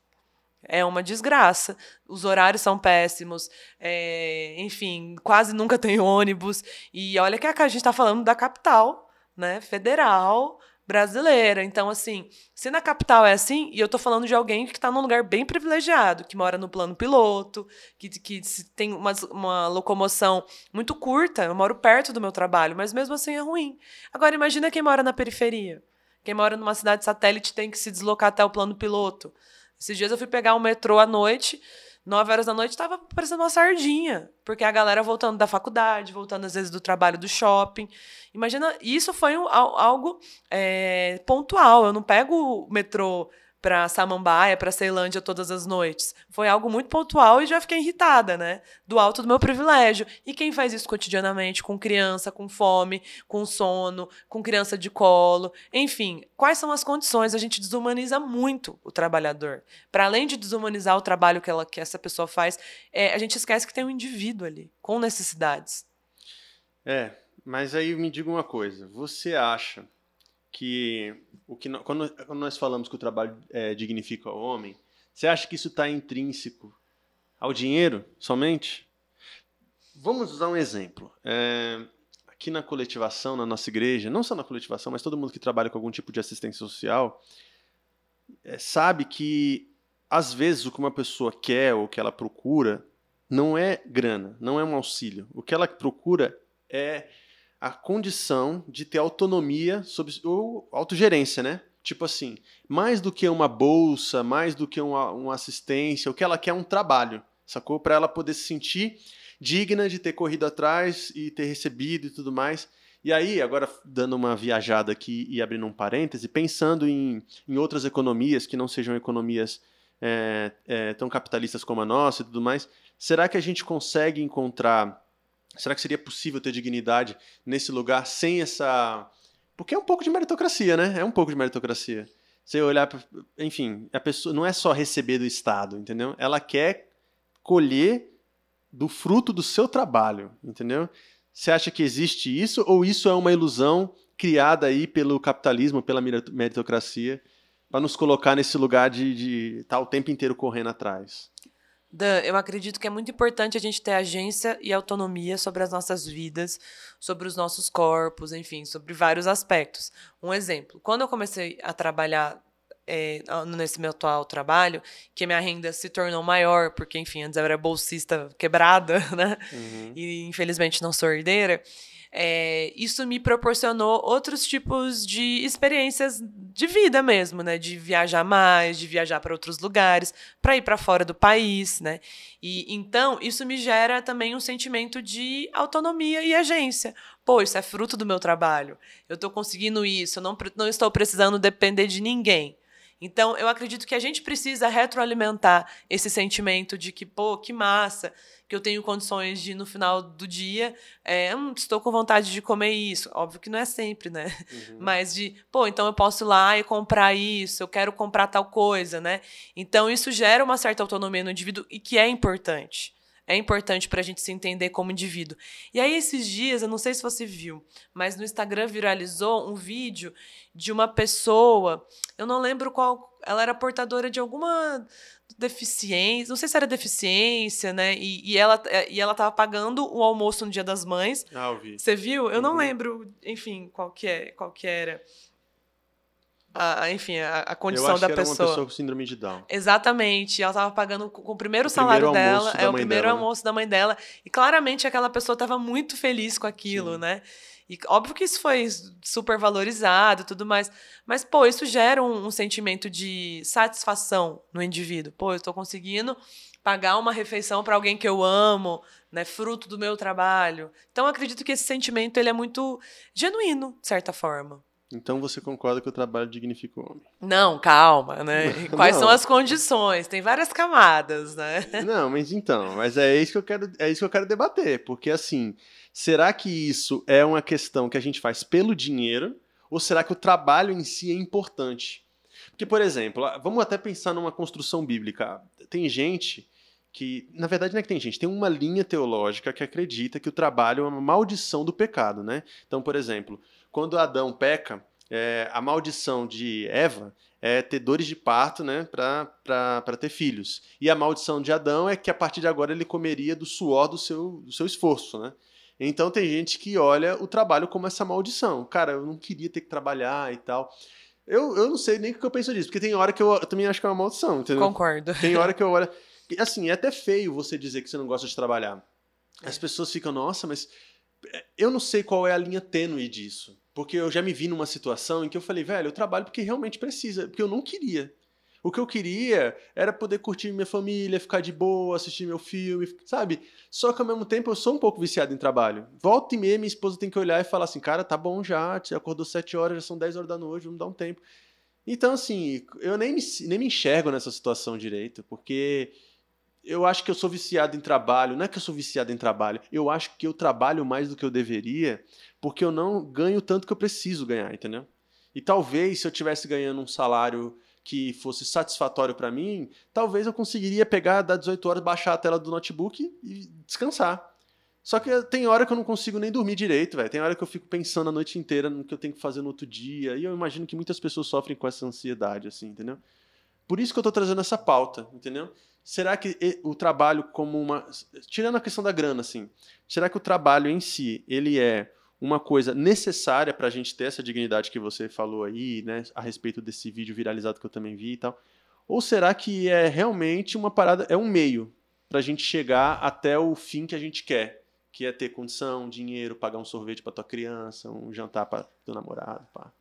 É uma desgraça. Os horários são péssimos. É, enfim, quase nunca tem ônibus. E olha que a gente está falando da capital né, federal brasileira. Então, assim, se na capital é assim, e eu tô falando de alguém que está num lugar bem privilegiado, que mora no plano piloto, que, que tem uma, uma locomoção muito curta, eu moro perto do meu trabalho, mas mesmo assim é ruim. Agora, imagina quem mora na periferia. Quem mora numa cidade satélite tem que se deslocar até o plano piloto. Esses dias eu fui pegar o metrô à noite, 9 horas da noite estava parecendo uma sardinha, porque a galera voltando da faculdade, voltando às vezes do trabalho do shopping. Imagina, isso foi um, algo é, pontual. Eu não pego o metrô para Samambaia, para Ceilândia todas as noites. Foi algo muito pontual e já fiquei irritada, né? Do alto do meu privilégio. E quem faz isso cotidianamente com criança, com fome, com sono, com criança de colo, enfim, quais são as condições? A gente desumaniza muito o trabalhador. Para além de desumanizar o trabalho que, ela, que essa pessoa faz, é, a gente esquece que tem um indivíduo ali com necessidades. É, mas aí me diga uma coisa. Você acha que o que quando, quando, nós falamos que o trabalho é, dignifica o homem, você acha que isso está intrínseco ao dinheiro somente? Vamos usar um exemplo. É, aqui na coletivação, na nossa igreja, não só na coletivação, mas todo mundo que trabalha com algum tipo de assistência social, é, sabe que às vezes o que uma pessoa quer ou o que ela procura não é grana, não é um auxílio. O que ela procura é a condição de ter autonomia sobre, ou autogerência, né? Tipo assim, mais do que uma bolsa, mais do que uma, uma assistência, o que ela quer é um trabalho, sacou? Para ela poder se sentir digna de ter corrido atrás e ter recebido e tudo mais. E aí, agora dando uma viajada aqui e abrindo um parêntese, pensando em, em outras economias que não sejam economias é, é, tão capitalistas como a nossa e tudo mais, será que a gente consegue encontrar Será que seria possível ter dignidade nesse lugar sem essa. Porque é um pouco de meritocracia, né? É um pouco de meritocracia. Você olhar, enfim, a pessoa não é só receber do Estado, entendeu? Ela quer colher do fruto do seu trabalho, entendeu? Você acha que existe isso ou isso é uma ilusão criada aí pelo capitalismo, pela meritocracia, para nos colocar nesse lugar de estar tá o tempo inteiro correndo atrás? Dan, eu acredito que é muito importante a gente ter agência e autonomia sobre as nossas vidas, sobre os nossos corpos, enfim, sobre vários aspectos. Um exemplo, quando eu comecei a trabalhar é, nesse meu atual trabalho, que minha renda se tornou maior, porque, enfim, antes eu era bolsista quebrada, né? Uhum. E infelizmente não sou herdeira é, isso me proporcionou outros tipos de experiências de vida mesmo, né? De viajar mais, de viajar para outros lugares, para ir para fora do país, né? E então isso me gera também um sentimento de autonomia e agência. Pô, isso é fruto do meu trabalho. Eu estou conseguindo isso. Eu não, não estou precisando depender de ninguém. Então, eu acredito que a gente precisa retroalimentar esse sentimento de que, pô, que massa, que eu tenho condições de, no final do dia, é, estou com vontade de comer isso. Óbvio que não é sempre, né? Uhum. Mas de, pô, então eu posso ir lá e comprar isso, eu quero comprar tal coisa, né? Então isso gera uma certa autonomia no indivíduo e que é importante. É importante para a gente se entender como indivíduo. E aí, esses dias, eu não sei se você viu, mas no Instagram viralizou um vídeo de uma pessoa, eu não lembro qual. Ela era portadora de alguma deficiência, não sei se era deficiência, né? E, e, ela, é, e ela tava pagando o almoço no Dia das Mães. Ah, eu vi. Você viu? Eu uhum. não lembro, enfim, qual que, é, qual que era. A, enfim, a, a condição eu acho da que pessoa. Era uma pessoa com síndrome de Down. Exatamente. Ela estava pagando com o primeiro o salário primeiro dela, é o primeiro dela, né? almoço né? da mãe dela. E claramente aquela pessoa estava muito feliz com aquilo, Sim. né? E óbvio que isso foi super valorizado e tudo mais. Mas, pô, isso gera um, um sentimento de satisfação no indivíduo. Pô, eu estou conseguindo pagar uma refeição para alguém que eu amo, né, fruto do meu trabalho. Então, acredito que esse sentimento ele é muito genuíno, de certa forma. Então você concorda que o trabalho dignifica o homem? Não, calma, né? Quais Não. são as condições? Tem várias camadas, né? Não, mas então, mas é isso que eu quero, é isso que eu quero debater, porque assim, será que isso é uma questão que a gente faz pelo dinheiro ou será que o trabalho em si é importante? Porque, por exemplo, vamos até pensar numa construção bíblica. Tem gente que, na verdade, não é que tem gente, tem uma linha teológica que acredita que o trabalho é uma maldição do pecado, né? Então, por exemplo, quando Adão peca, é, a maldição de Eva é ter dores de parto né, para ter filhos. E a maldição de Adão é que a partir de agora ele comeria do suor do seu, do seu esforço. Né? Então tem gente que olha o trabalho como essa maldição. Cara, eu não queria ter que trabalhar e tal. Eu, eu não sei nem o que eu penso disso, porque tem hora que eu, eu também acho que é uma maldição, entendeu? Concordo. Tem hora que eu olho. Assim, é até feio você dizer que você não gosta de trabalhar. As pessoas ficam, nossa, mas é, eu não sei qual é a linha tênue disso. Porque eu já me vi numa situação em que eu falei, velho, eu trabalho porque realmente precisa, porque eu não queria. O que eu queria era poder curtir minha família, ficar de boa, assistir meu filme, sabe? Só que ao mesmo tempo eu sou um pouco viciado em trabalho. Volta e meia, minha esposa tem que olhar e falar assim: cara, tá bom já, te acordou 7 horas, já são 10 horas da noite, vamos dar um tempo. Então, assim, eu nem me, nem me enxergo nessa situação direito, porque eu acho que eu sou viciado em trabalho. Não é que eu sou viciado em trabalho, eu acho que eu trabalho mais do que eu deveria, porque eu não ganho tanto que eu preciso ganhar, entendeu? E talvez se eu tivesse ganhando um salário que fosse satisfatório para mim, talvez eu conseguiria pegar, dar 18 horas, baixar a tela do notebook e descansar. Só que tem hora que eu não consigo nem dormir direito, velho. Tem hora que eu fico pensando a noite inteira no que eu tenho que fazer no outro dia. E eu imagino que muitas pessoas sofrem com essa ansiedade, assim, entendeu? Por isso que eu tô trazendo essa pauta, entendeu? Será que o trabalho como uma... Tirando a questão da grana, assim. Será que o trabalho em si, ele é uma coisa necessária para a gente ter essa dignidade que você falou aí, né, a respeito desse vídeo viralizado que eu também vi e tal? Ou será que é realmente uma parada, é um meio para a gente chegar até o fim que a gente quer, que é ter condição, dinheiro, pagar um sorvete para tua criança, um jantar para teu namorado, pá.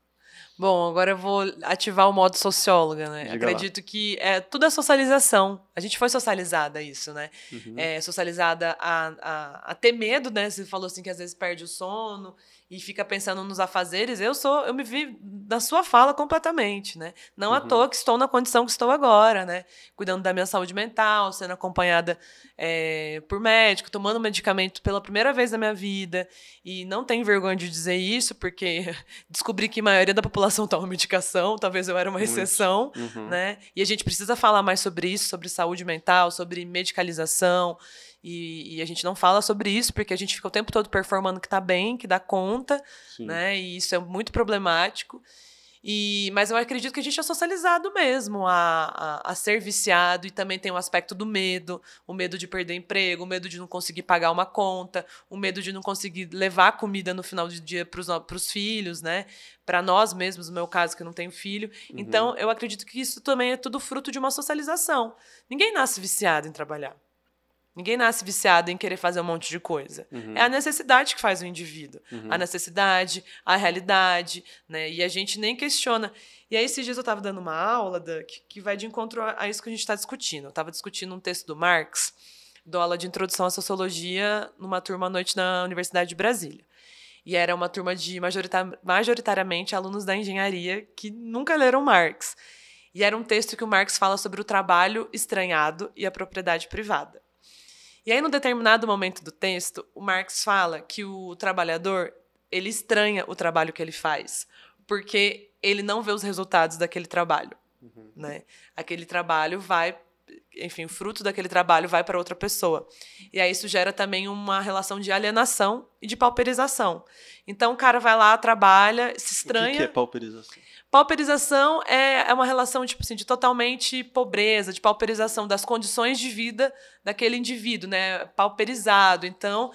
Bom, agora eu vou ativar o modo socióloga, né? Diga Acredito que é, tudo é socialização. A gente foi socializada isso, né? Uhum. É, socializada a, a, a ter medo, né? Você falou assim que às vezes perde o sono e fica pensando nos afazeres. Eu sou, eu me vi na sua fala completamente, né? Não à Uhum. toa que estou na condição que estou agora, né? Cuidando da minha saúde mental, sendo acompanhada é, por médico, tomando medicamento pela primeira vez na minha vida. E não tenho vergonha de dizer isso, porque descobri que a maioria da população toma medicação, talvez eu era uma exceção, Uhum. né? E a gente precisa falar mais sobre isso, sobre saúde mental, sobre medicalização. E, e a gente não fala sobre isso porque a gente fica o tempo todo performando que tá bem, que dá conta, Sim. né? E isso é muito problemático. E, mas eu acredito que a gente é socializado mesmo a, a, a ser viciado e também tem o aspecto do medo, o medo de perder emprego, o medo de não conseguir pagar uma conta, o medo de não conseguir levar comida no final do dia para os filhos, né? Para nós mesmos, no meu caso, que eu não tenho filho. Uhum. Então, eu acredito que isso também é tudo fruto de uma socialização. Ninguém nasce viciado em trabalhar. Ninguém nasce viciado em querer fazer um monte de coisa. Uhum. É a necessidade que faz o indivíduo. Uhum. A necessidade, a realidade, né? E a gente nem questiona. E aí, esses dias eu estava dando uma aula da, que, vai de encontro a, a isso que a gente está discutindo. Eu estava discutindo um texto do Marx, dou aula de introdução à sociologia numa turma à noite na Universidade de Brasília. E era uma turma de majorita- majoritariamente alunos da engenharia que nunca leram Marx. E era um texto que o Marx fala sobre o trabalho estranhado e a propriedade privada. E aí, num determinado momento do texto, o Marx fala que o trabalhador ele estranha o trabalho que ele faz, porque ele não vê os resultados daquele trabalho, Uhum. né? Aquele trabalho vai, enfim, o fruto daquele trabalho vai para outra pessoa. E aí isso gera também uma relação de alienação e de pauperização. Então o cara vai lá, trabalha, se O estranha. que, que é pauperização? Pauperização é, é uma relação, tipo assim, de totalmente pobreza, de pauperização das condições de vida daquele indivíduo, né? Pauperizado. Então,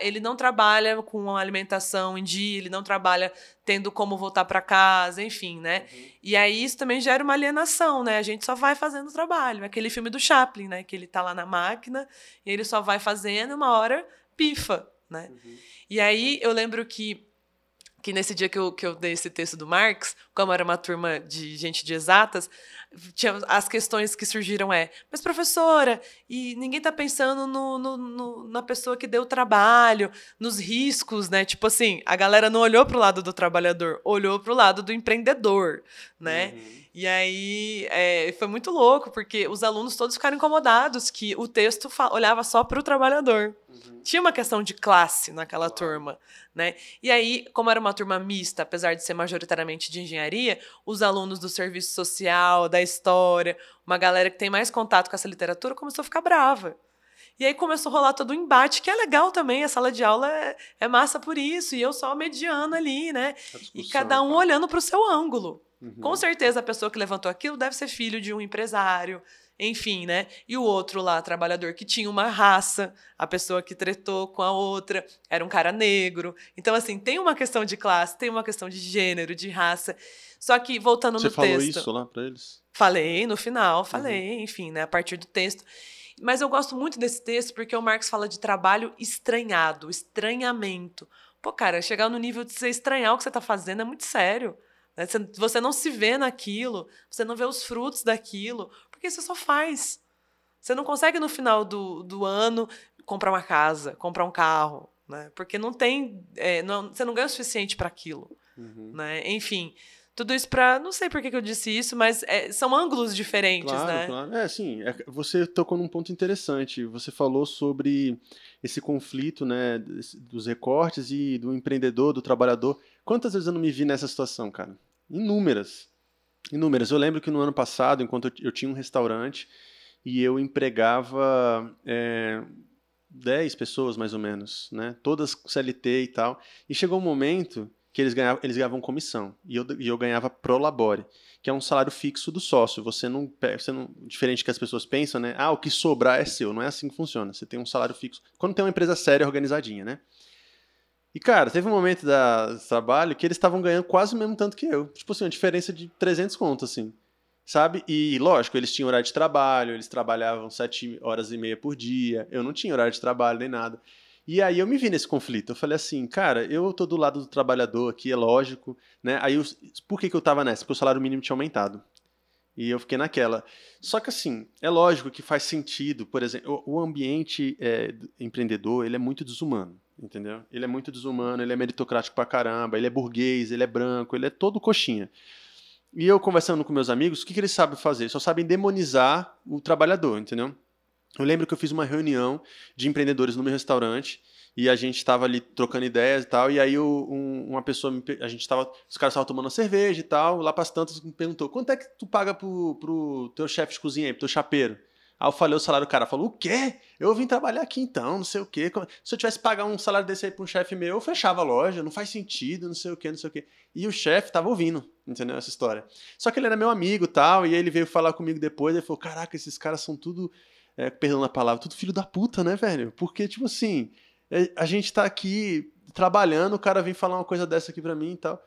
ele não trabalha com uma alimentação em dia, ele não trabalha tendo como voltar para casa, enfim, né? E aí isso também gera uma alienação, né? A gente só vai fazendo o trabalho. Aquele filme do Chaplin, né? Que ele tá lá na máquina e ele só vai fazendo uma hora pifa, né? Uhum. E aí eu lembro que que nesse dia que eu, que eu dei esse texto do Marx, como era uma turma de gente de exatas, tinha, as questões que surgiram é, mas professora, e ninguém tá pensando no, no- no- na pessoa que deu o trabalho, nos riscos, né? Tipo assim, a galera não olhou pro lado do trabalhador, olhou pro lado do empreendedor, né? Uhum. E aí é, foi muito louco, porque os alunos todos ficaram incomodados que o texto olhava só para o trabalhador. Uhum. Tinha uma questão de classe naquela turma, né? E aí, como era uma turma mista, apesar de ser majoritariamente de engenharia, os alunos do serviço social, da história, uma galera que tem mais contato com essa literatura, começou a ficar brava. E aí começou a rolar todo um embate, que é legal também, a sala de aula é, é massa por isso, e eu só mediano ali, né? E cada um tá? olhando para o seu ângulo, Uhum. Com certeza a pessoa que levantou aquilo deve ser filho de um empresário, enfim, né? E o outro lá, trabalhador, que tinha uma raça, a pessoa que tretou com a outra era um cara negro. Então, assim, tem uma questão de classe, tem uma questão de gênero, de raça. Só que, voltando Você no falou texto. isso lá pra eles? Falei no final, falei, enfim, né, a partir do texto. Mas eu gosto muito desse texto porque o Marx fala de trabalho estranhado, estranhamento. Pô, cara, chegar no nível de você estranhar o que você tá fazendo é muito sério. Né? Você, não se vê naquilo, você não vê os frutos daquilo, porque você só faz. Você não consegue no final do, do ano comprar uma casa, comprar um carro, né? Porque não tem, é, não- você não ganha o suficiente para aquilo Uhum. né? Enfim, tudo isso pra. Não sei por que, que eu disse isso, mas é, são ângulos diferentes, Claro, né? claro. É, sim, é- você tocou num ponto interessante. Você falou sobre esse conflito, né, dos recortes e do empreendedor, do trabalhador. Quantas vezes eu não me vi nessa situação, cara? Inúmeras. Inúmeras. Eu lembro que no ano passado, enquanto eu, eu tinha um restaurante e eu empregava é, 10 pessoas, mais ou menos, né? Todas com CLT e tal. E chegou um momento que eles ganhavam, eles ganhavam comissão. E eu, e eu ganhava pro labore que é um salário fixo do sócio. Você não, você não, diferente que as pessoas pensam, né? Ah, o que sobrar é seu. Não é assim que funciona. Você tem um salário fixo. Quando tem uma empresa séria, organizadinha, né? E cara, teve um momento da trabalho que eles estavam ganhando quase o mesmo tanto que eu. Tipo assim, uma diferença de 300 contos, assim. Sabe? E lógico, eles tinham horário de trabalho, eles trabalhavam sete horas e meia por dia. Eu não tinha horário de trabalho nem nada. E aí eu me vi nesse conflito. Eu falei assim, cara, eu tô do lado do trabalhador aqui, é lógico, né? Aí eu, por que, que eu tava nessa? Porque o salário mínimo tinha aumentado. E eu fiquei naquela. Só que assim, é lógico que faz sentido, por exemplo, o ambiente é, empreendedor, ele é muito desumano, entendeu? Ele é muito desumano, ele é meritocrático pra caramba, ele é burguês, ele é branco, ele é todo coxinha. E eu conversando com meus amigos, o que, que eles sabem fazer? Só sabem demonizar o trabalhador, entendeu? Eu lembro que eu fiz uma reunião de empreendedores no meu restaurante e a gente estava ali trocando ideias e tal, e aí um- uma pessoa, me a gente tava, os caras estavam tomando cerveja e tal, lá para as tantas me perguntou, quanto é que tu paga pro, pro teu chefe de cozinha aí, pro teu chapeiro? Aí eu falei o salário, o cara falou, o quê? Eu vim trabalhar aqui então, não sei o quê. Se eu tivesse que pagar um salário desse aí pra um chefe meu, eu fechava a loja, não faz sentido, não sei o quê, não sei o quê. E o chefe tava ouvindo, entendeu? Essa história. Só que ele era meu amigo e tal, e ele veio falar comigo depois, ele falou, caraca, esses caras são tudo, é, perdão a palavra, tudo filho da puta, né, velho? Porque, tipo assim, é, a gente tá aqui trabalhando, o cara vem falar uma coisa dessa aqui pra mim e tal.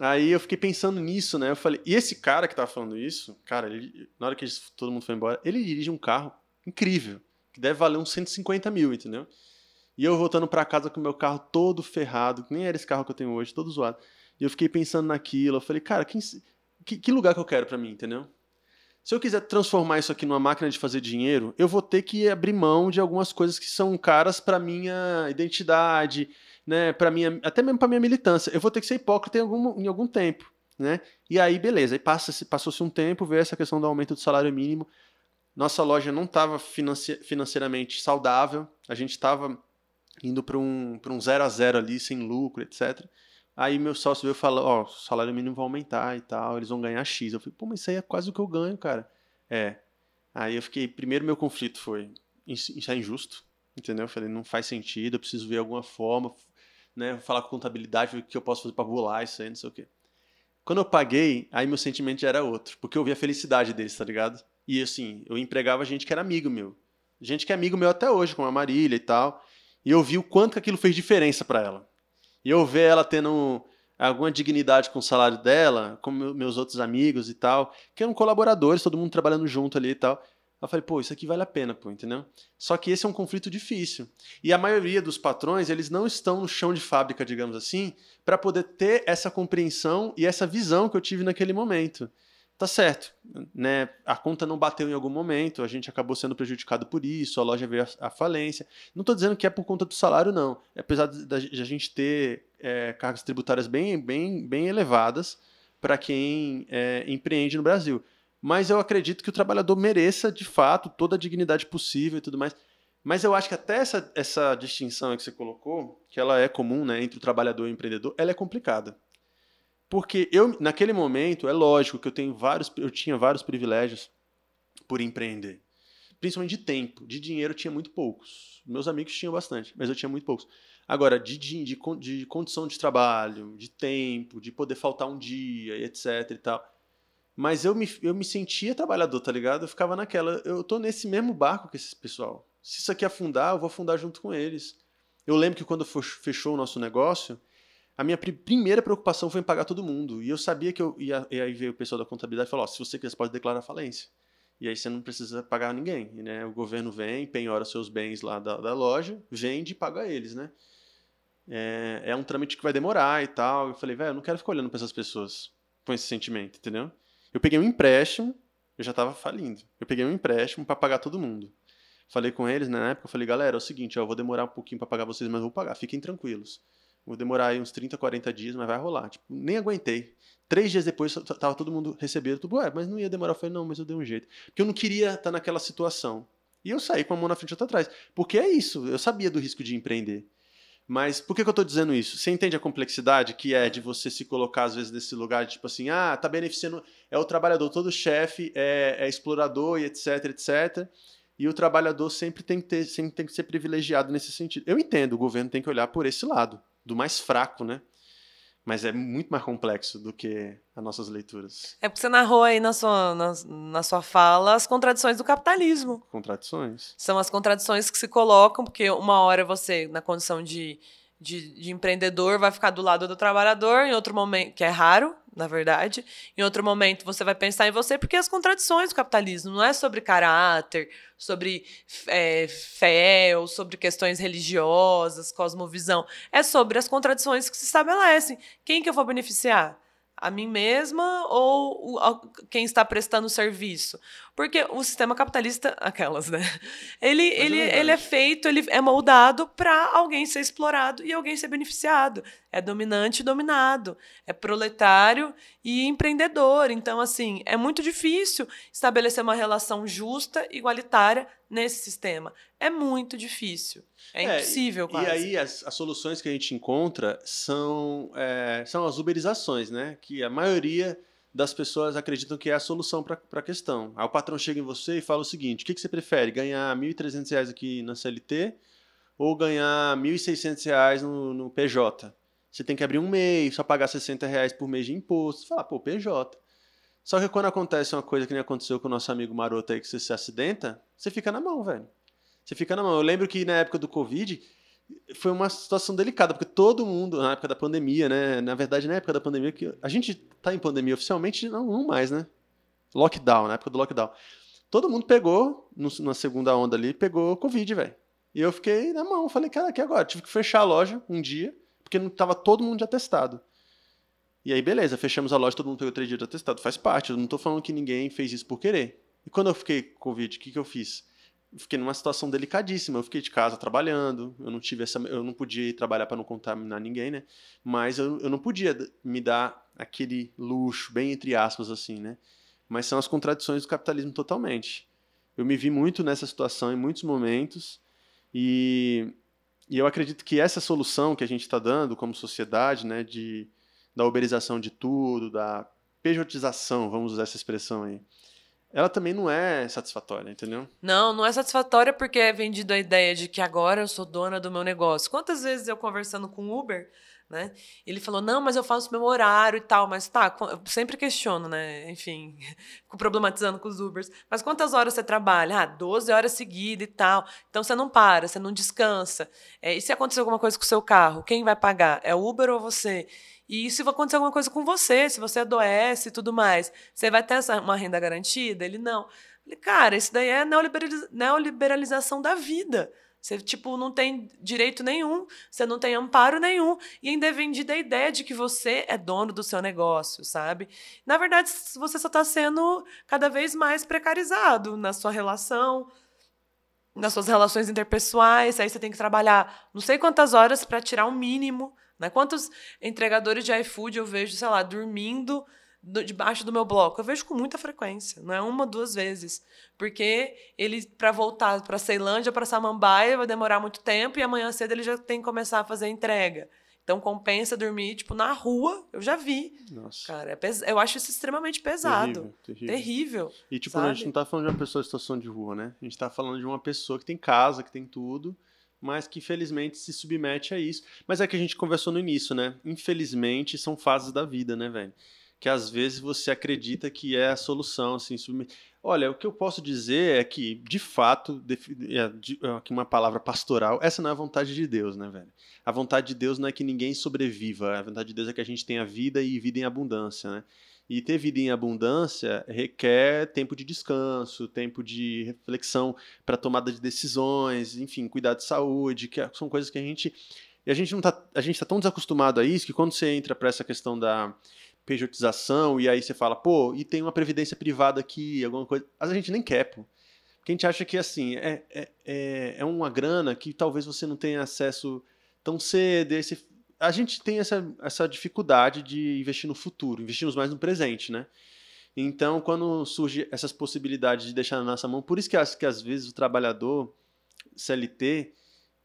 Aí eu fiquei pensando nisso, né? Eu falei, e esse cara que tá falando isso, cara, ele, na hora que todo mundo foi embora, ele dirige um carro incrível, que deve valer uns 150 mil, entendeu? E eu voltando pra casa com o meu carro todo ferrado, que nem era esse carro que eu tenho hoje, todo zoado. E eu fiquei pensando naquilo, eu falei, cara, quem que, que lugar que eu quero pra mim, entendeu? Se eu quiser transformar isso aqui numa máquina de fazer dinheiro, eu vou ter que abrir mão de algumas coisas que são caras pra minha identidade, né, para minha, até mesmo para minha militância. Eu vou ter que ser hipócrita em algum, em algum tempo, né? E aí, beleza. Passa, passou-se um tempo, veio essa questão do aumento do salário mínimo. Nossa loja não estava financeiramente saudável. A gente estava indo para um, um zero a zero ali, sem lucro, etc. Aí meu sócio veio falar, ó, o salário mínimo vai aumentar e tal, eles vão ganhar X. Eu falei, pô, mas isso aí é quase o que eu ganho, cara. É. Aí eu fiquei, primeiro meu conflito foi, isso é injusto, entendeu? Eu falei, não faz sentido, eu preciso ver alguma forma, né, falar com contabilidade, ver o que eu posso fazer para bular isso aí, não sei o quê. Quando eu paguei, aí meu sentimento já era outro, porque eu vi a felicidade deles, tá ligado? E assim, eu empregava gente que era amigo meu. Gente que é amigo meu até hoje, como a Marília e tal. E eu vi o quanto que aquilo fez diferença para ela. E eu ver ela tendo alguma dignidade com o salário dela, com meu- meus outros amigos e tal, que eram colaboradores, todo mundo trabalhando junto ali e tal. Eu falei, pô, isso aqui vale a pena, pô, entendeu? Só que esse é um conflito difícil. E a maioria dos patrões, eles não estão no chão de fábrica, digamos assim, para poder ter essa compreensão e essa visão que eu tive naquele momento. Tá certo, né? A conta não bateu em algum momento, a gente acabou sendo prejudicado por isso, a loja veio à falência. Não estou dizendo que é por conta do salário, não. Apesar de, da- de a gente ter é, cargas tributárias bem, bem, bem elevadas para quem é, empreende no Brasil. Mas eu acredito que o trabalhador mereça, de fato, toda a dignidade possível e tudo mais. Mas eu acho que até essa, essa distinção que você colocou, que ela é comum né, entre o trabalhador e o empreendedor, ela é complicada. Porque eu, naquele momento, é lógico que eu tenho vários, eu tinha vários privilégios por empreender. Principalmente de tempo. De dinheiro eu tinha muito poucos. Meus amigos tinham bastante, mas eu tinha muito poucos. Agora, de, de, de, de condição de trabalho, de tempo, de poder faltar um dia, etc e tal. Mas eu me, eu me sentia trabalhador, tá ligado? Eu ficava naquela. Eu tô nesse mesmo barco que esse pessoal. Se isso aqui afundar, eu vou afundar junto com eles. Eu lembro que quando fechou o nosso negócio, a minha primeira preocupação foi em pagar todo mundo. E eu sabia que eu ia. E aí veio o pessoal da contabilidade e falou: oh, se você quiser, você pode declarar falência. E aí você não precisa pagar ninguém. Né? O governo vem, penhora seus bens lá da, da loja, vende e paga eles, né? é, é um trâmite que vai demorar e tal. Eu falei, velho, eu não quero ficar olhando para essas pessoas com esse sentimento, entendeu? Eu peguei um empréstimo, eu já estava falindo. Eu peguei um empréstimo para pagar todo mundo. Falei com eles na época, eu falei, galera, é o seguinte, ó, eu vou demorar um pouquinho para pagar vocês, mas vou pagar, fiquem tranquilos. Vou demorar aí uns 30, 40 dias, mas vai rolar. Tipo, nem aguentei. Três dias depois, tava todo mundo recebendo tudo. Ué, mas não ia demorar. Eu falei, não, mas eu dei um jeito. Porque eu não queria estar naquela situação. E eu saí com a mão na frente e outra atrás. Porque é isso, eu sabia do risco de empreender. Mas por que, que eu estou dizendo isso? Você entende a complexidade que é de você se colocar, às vezes, nesse lugar de tipo assim, ah, tá beneficiando. É o trabalhador, todo chefe é, é, explorador e etc, etc. E o trabalhador sempre tem, que ter, sempre tem que ser privilegiado nesse sentido. Eu entendo, o governo tem que olhar por esse lado, do mais fraco, né? Mas é muito mais complexo do que as nossas leituras. É porque você narrou aí na sua, na, na sua fala as contradições do capitalismo. Contradições. São as contradições que se colocam, porque uma hora você, na condição de, de, de empreendedor, vai ficar do lado do trabalhador, em outro momento, que é raro, na verdade. Em outro momento você vai pensar em você, porque as contradições do capitalismo não é sobre caráter, sobre é, fé ou sobre questões religiosas, cosmovisão. É sobre as contradições que se estabelecem. Quem que eu vou beneficiar? a mim mesma ou quem está prestando serviço? Porque o sistema capitalista, aquelas, né? Ele, ele, é ele é feito, ele é moldado para alguém ser explorado e alguém ser beneficiado. É dominante e dominado. É proletário e empreendedor. Então, assim, é muito difícil estabelecer uma relação justa, igualitária nesse sistema. É muito difícil. É, é impossível, quase. E aí, as, as, soluções que a gente encontra são, é, são as uberizações, né? Que a maioria das pessoas acreditam que é a solução para a questão. Aí o patrão chega em você e fala o seguinte: o que, que você prefere? Ganhar R$ 1.300 aqui na CLT ou ganhar R$ 1.600 no, no PJ? Você tem que abrir um mês, só pagar 60 reais por mês de imposto. Fala, pô, PJ. Só que quando acontece uma coisa que nem aconteceu com o nosso amigo maroto aí, que você se acidenta, você fica na mão, velho. Você fica na mão. Eu lembro que na época do Covid foi uma situação delicada, porque todo mundo, na época da pandemia, né? Na verdade, na época da pandemia, que a gente tá em pandemia oficialmente, não, não mais, né? Lockdown, na época do lockdown. Todo mundo pegou, no, na segunda onda ali, pegou Covid, velho. E eu fiquei na mão, falei, cara, que agora? Tive que fechar a loja um dia, porque não tava todo mundo de atestado. E aí, beleza, fechamos a loja, todo mundo pegou três dias de atestado. Faz parte, eu não tô falando que ninguém fez isso por querer. E quando eu fiquei com Covid, o que, que eu fiz? Fiquei numa situação delicadíssima. Eu fiquei de casa trabalhando, eu não tive essa, eu não podia ir trabalhar para não contaminar ninguém, né? Mas eu, eu não podia me dar aquele luxo, bem entre aspas assim, né? Mas são as contradições do capitalismo totalmente. Eu me vi muito nessa situação em muitos momentos e, e eu acredito que essa solução que a gente está dando como sociedade, né, de da uberização de tudo, da pejotização, vamos usar essa expressão aí, ela também não é satisfatória, entendeu? Não, não é satisfatória porque é vendido a ideia de que agora eu sou dona do meu negócio. Quantas vezes eu conversando com o Uber, né? Ele falou: "Não, mas eu faço meu horário e tal", mas tá, eu sempre questiono, né? Enfim, fico problematizando com os Ubers. Mas quantas horas você trabalha? Ah, 12 horas seguidas e tal. Então você não para, você não descansa. É, e se acontecer alguma coisa com o seu carro, quem vai pagar? É o Uber ou você? E se acontecer alguma coisa com você, se você adoece e tudo mais, você vai ter essa, uma renda garantida? Ele não. Falei, cara, isso daí é neoliberaliza neoliberalização da vida. Você, tipo, não tem direito nenhum, você não tem amparo nenhum, e ainda é vendida a ideia de que você é dono do seu negócio, sabe? Na verdade, você só está sendo cada vez mais precarizado na sua relação, nas suas relações interpessoais, aí você tem que trabalhar não sei quantas horas para tirar o um mínimo né? Quantos entregadores de iFood eu vejo, sei lá, dormindo debaixo do meu bloco? Eu vejo com muita frequência, não é uma, duas vezes. Porque ele, para voltar para Ceilândia, para Samambaia, vai demorar muito tempo e amanhã cedo ele já tem que começar a fazer a entrega. Então compensa dormir, tipo, na rua, eu já vi. Nossa. Cara, é pes... eu acho isso extremamente pesado. Terrível. terrível. terrível e, tipo, sabe? a gente não tá falando de uma pessoa em situação de rua, né? A gente tá falando de uma pessoa que tem casa, que tem tudo, mas que infelizmente se submete a isso. Mas é que a gente conversou no início, né? Infelizmente são fases da vida, né, velho? Que às vezes você acredita que é a solução, assim, submet... Olha, o que eu posso dizer é que, de fato, é, aqui uma palavra pastoral, essa não é a vontade de Deus, né, velho? A vontade de Deus não é que ninguém sobreviva, a vontade de Deus é que a gente tenha vida e vida em abundância, né? E ter vida em abundância requer tempo de descanso, tempo de reflexão para tomada de decisões, enfim, cuidar de saúde, que são coisas que a gente e a gente não tá, a gente está tão desacostumado a isso que quando você entra para essa questão da pejotização e aí você fala, pô, e tem uma previdência privada aqui, alguma coisa, a gente nem quer, pô. Porque a gente acha que assim, é, é, é, é uma grana que talvez você não tenha acesso tão cedo, esse, a gente tem essa, essa dificuldade de investir no futuro, investimos mais no presente, né? Então, quando surge essas possibilidades de deixar na nossa mão, por isso que acho que às vezes o trabalhador CLT,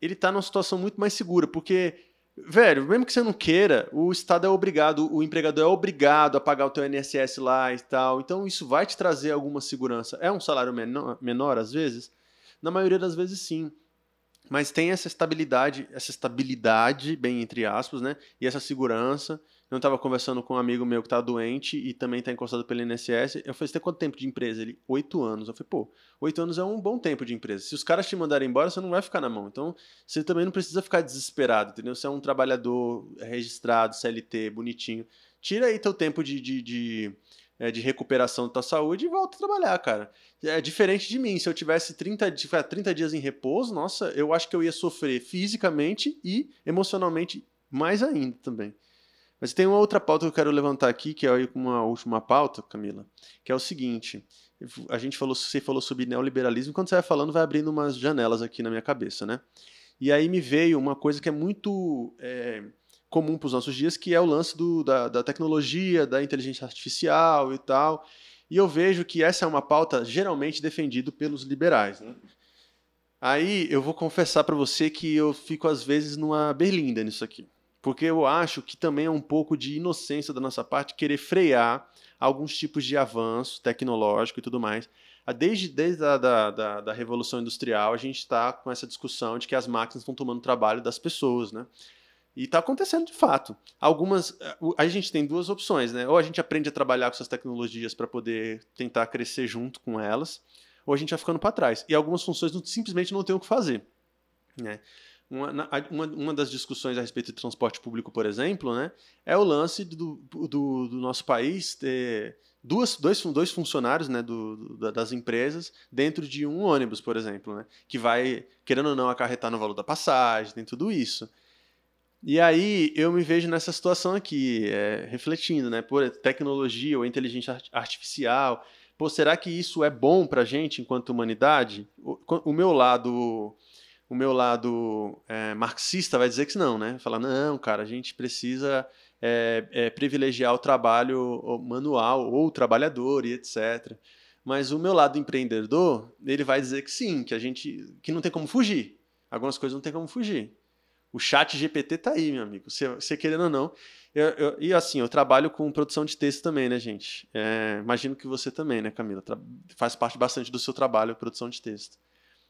ele está numa situação muito mais segura, porque, velho, mesmo que você não queira, o Estado é obrigado, o empregador é obrigado a pagar o teu INSS lá e tal, então isso vai te trazer alguma segurança. É um salário menor, menor às vezes? Na maioria das vezes, sim. Mas tem essa estabilidade, essa estabilidade, bem entre aspas, né? E essa segurança. Eu estava conversando com um amigo meu que está doente e também está encostado pelo INSS. Eu falei, você tem quanto tempo de empresa? Ele, oito anos. Eu falei, pô, oito anos é um bom tempo de empresa. Se os caras te mandarem embora, você não vai ficar na mão. Então, você também não precisa ficar desesperado, entendeu? Você é um trabalhador registrado, CLT, bonitinho. Tira aí teu tempo de, de, de, é, de recuperação da tua saúde e volta a trabalhar, cara. É diferente de mim. Se eu tivesse 30, 30 dias em repouso, nossa, eu acho que eu ia sofrer fisicamente e emocionalmente mais ainda também. Mas tem uma outra pauta que eu quero levantar aqui, que é uma última pauta, Camila, que é o seguinte. A gente falou, você falou sobre neoliberalismo, quando você vai falando, vai abrindo umas janelas aqui na minha cabeça, né? E aí me veio uma coisa que é muito é, comum para os nossos dias, que é o lance do, da, da tecnologia, da inteligência artificial e tal. E eu vejo que essa é uma pauta geralmente defendida pelos liberais. Né? Aí eu vou confessar para você que eu fico às vezes numa berlinda nisso aqui. Porque eu acho que também é um pouco de inocência da nossa parte querer frear alguns tipos de avanço tecnológico e tudo mais. Ah, desde, desde a da, da, da Revolução Industrial, a gente está com essa discussão de que as máquinas estão tomando o trabalho das pessoas, né? E está acontecendo de fato. Algumas. Eh, a gente tem duas opções, né? Ou a gente aprende a trabalhar com essas tecnologias para poder tentar crescer junto com elas, ou a gente vai ficando para trás. E algumas funções não, simplesmente não tem o que fazer. Né? Uma, uma, uma, das discussões a respeito de transporte público, por exemplo, né, é o lance do, do, do nosso país ter duas, dois, dois funcionários né, do, do, das empresas dentro de um ônibus, por exemplo, né, que vai, querendo ou não, acarretar no valor da passagem, tem tudo isso. E aí eu me vejo nessa situação aqui, é, refletindo, né? Por tecnologia ou inteligência artificial. Pô, será que isso é bom para a gente enquanto humanidade? O, o, meu lado, o meu lado é, marxista vai dizer que não, né? Falar não, cara, a gente precisa é, é, privilegiar o trabalho manual ou o trabalhador e etc. Mas o meu lado empreendedor, ele vai dizer que sim, que a gente, que não tem como fugir. Algumas coisas não tem como fugir. O chat GPT tá aí, meu amigo. Você, querendo ou não. Eu, eu, e assim, eu trabalho com produção de texto também, né, gente? É, imagino que você também, né, Camila? Tra faz parte bastante do seu trabalho, produção de texto.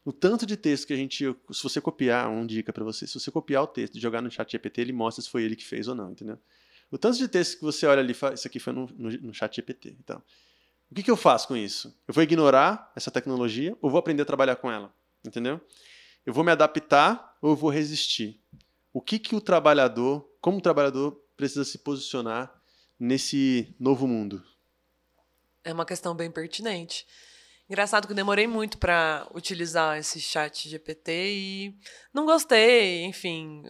O tanto de texto que a gente. Se você copiar, uma dica para você, se você copiar o texto e jogar no chat GPT, ele mostra se foi ele que fez ou não, entendeu? O tanto de texto que você olha ali, isso aqui foi no, no, no chat GPT. Então, o que, que eu faço com isso? Eu vou ignorar essa tecnologia ou vou aprender a trabalhar com ela? Entendeu? Eu vou me adaptar ou eu vou resistir? O que, que o trabalhador, como o trabalhador, precisa se posicionar nesse novo mundo? É uma questão bem pertinente. Engraçado que eu demorei muito para utilizar esse chat GPT e não gostei, enfim,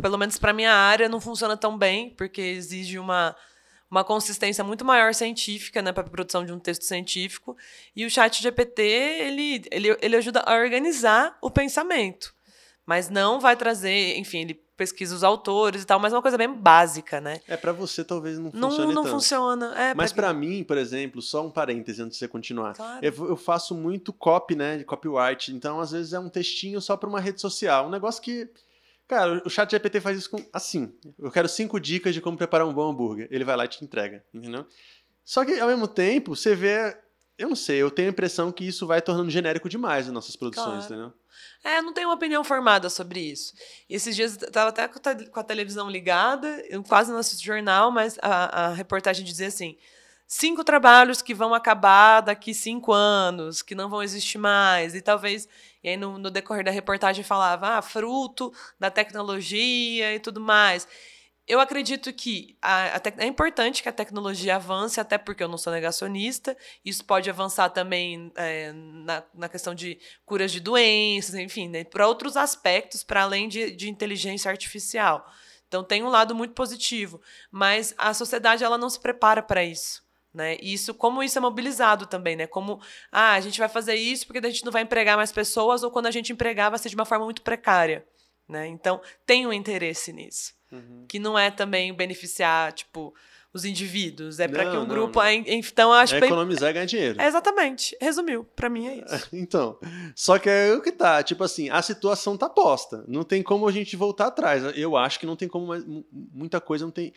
pelo menos para minha área não funciona tão bem, porque exige uma uma consistência muito maior científica, né, para a produção de um texto científico. E o chat GPT, ele, ele, ele ajuda a organizar o pensamento. Mas não vai trazer, enfim, ele pesquisa os autores e tal, mas é uma coisa bem básica, né? É, para você talvez não funcione Não, não tanto. funciona. É, mas para mim, por exemplo, só um parêntese antes de você continuar. Claro. Eu, eu, faço muito copy, né, de copyright, então às vezes é um textinho só para uma rede social, um negócio que Cara, o chat GPT faz isso com assim. Eu quero cinco dicas de como preparar um bom hambúrguer. Ele vai lá e te entrega, entendeu? Só que ao mesmo tempo, você vê eu não sei, eu tenho a impressão que isso vai tornando genérico demais as nossas produções, Claro. entendeu? É, não tenho uma opinião formada sobre isso. Esses dias eu tava até com a te- com a televisão ligada, eu quase não assisto jornal, mas a, a reportagem dizia assim: cinco trabalhos que vão acabar daqui cinco anos, que não vão existir mais, e talvez. E aí, no, no decorrer da reportagem, falava, ah, fruto da tecnologia e tudo mais. Eu acredito que a, a tec- é importante que a tecnologia avance, até porque eu não sou negacionista. Isso pode avançar também é, na, na questão de curas de doenças, enfim, né, para outros aspectos, para além de, de inteligência artificial. Então tem um lado muito positivo, mas a sociedade ela não se prepara para isso. Né? E Isso, como isso é mobilizado também, né? Como ah, a gente vai fazer isso porque a gente não vai empregar mais pessoas, ou quando a gente empregar vai ser de uma forma muito precária. Né? Então, tem um interesse nisso. Que não é também beneficiar, tipo, os indivíduos. É para que um grupo. não. Então, acho É bem. economizar e ganhar dinheiro. É, exatamente. Resumiu. Para mim é isso. Então, só que é o que tá, tipo assim, a situação tá posta. Não tem como a gente voltar atrás. Eu acho que não tem como muita coisa não tem.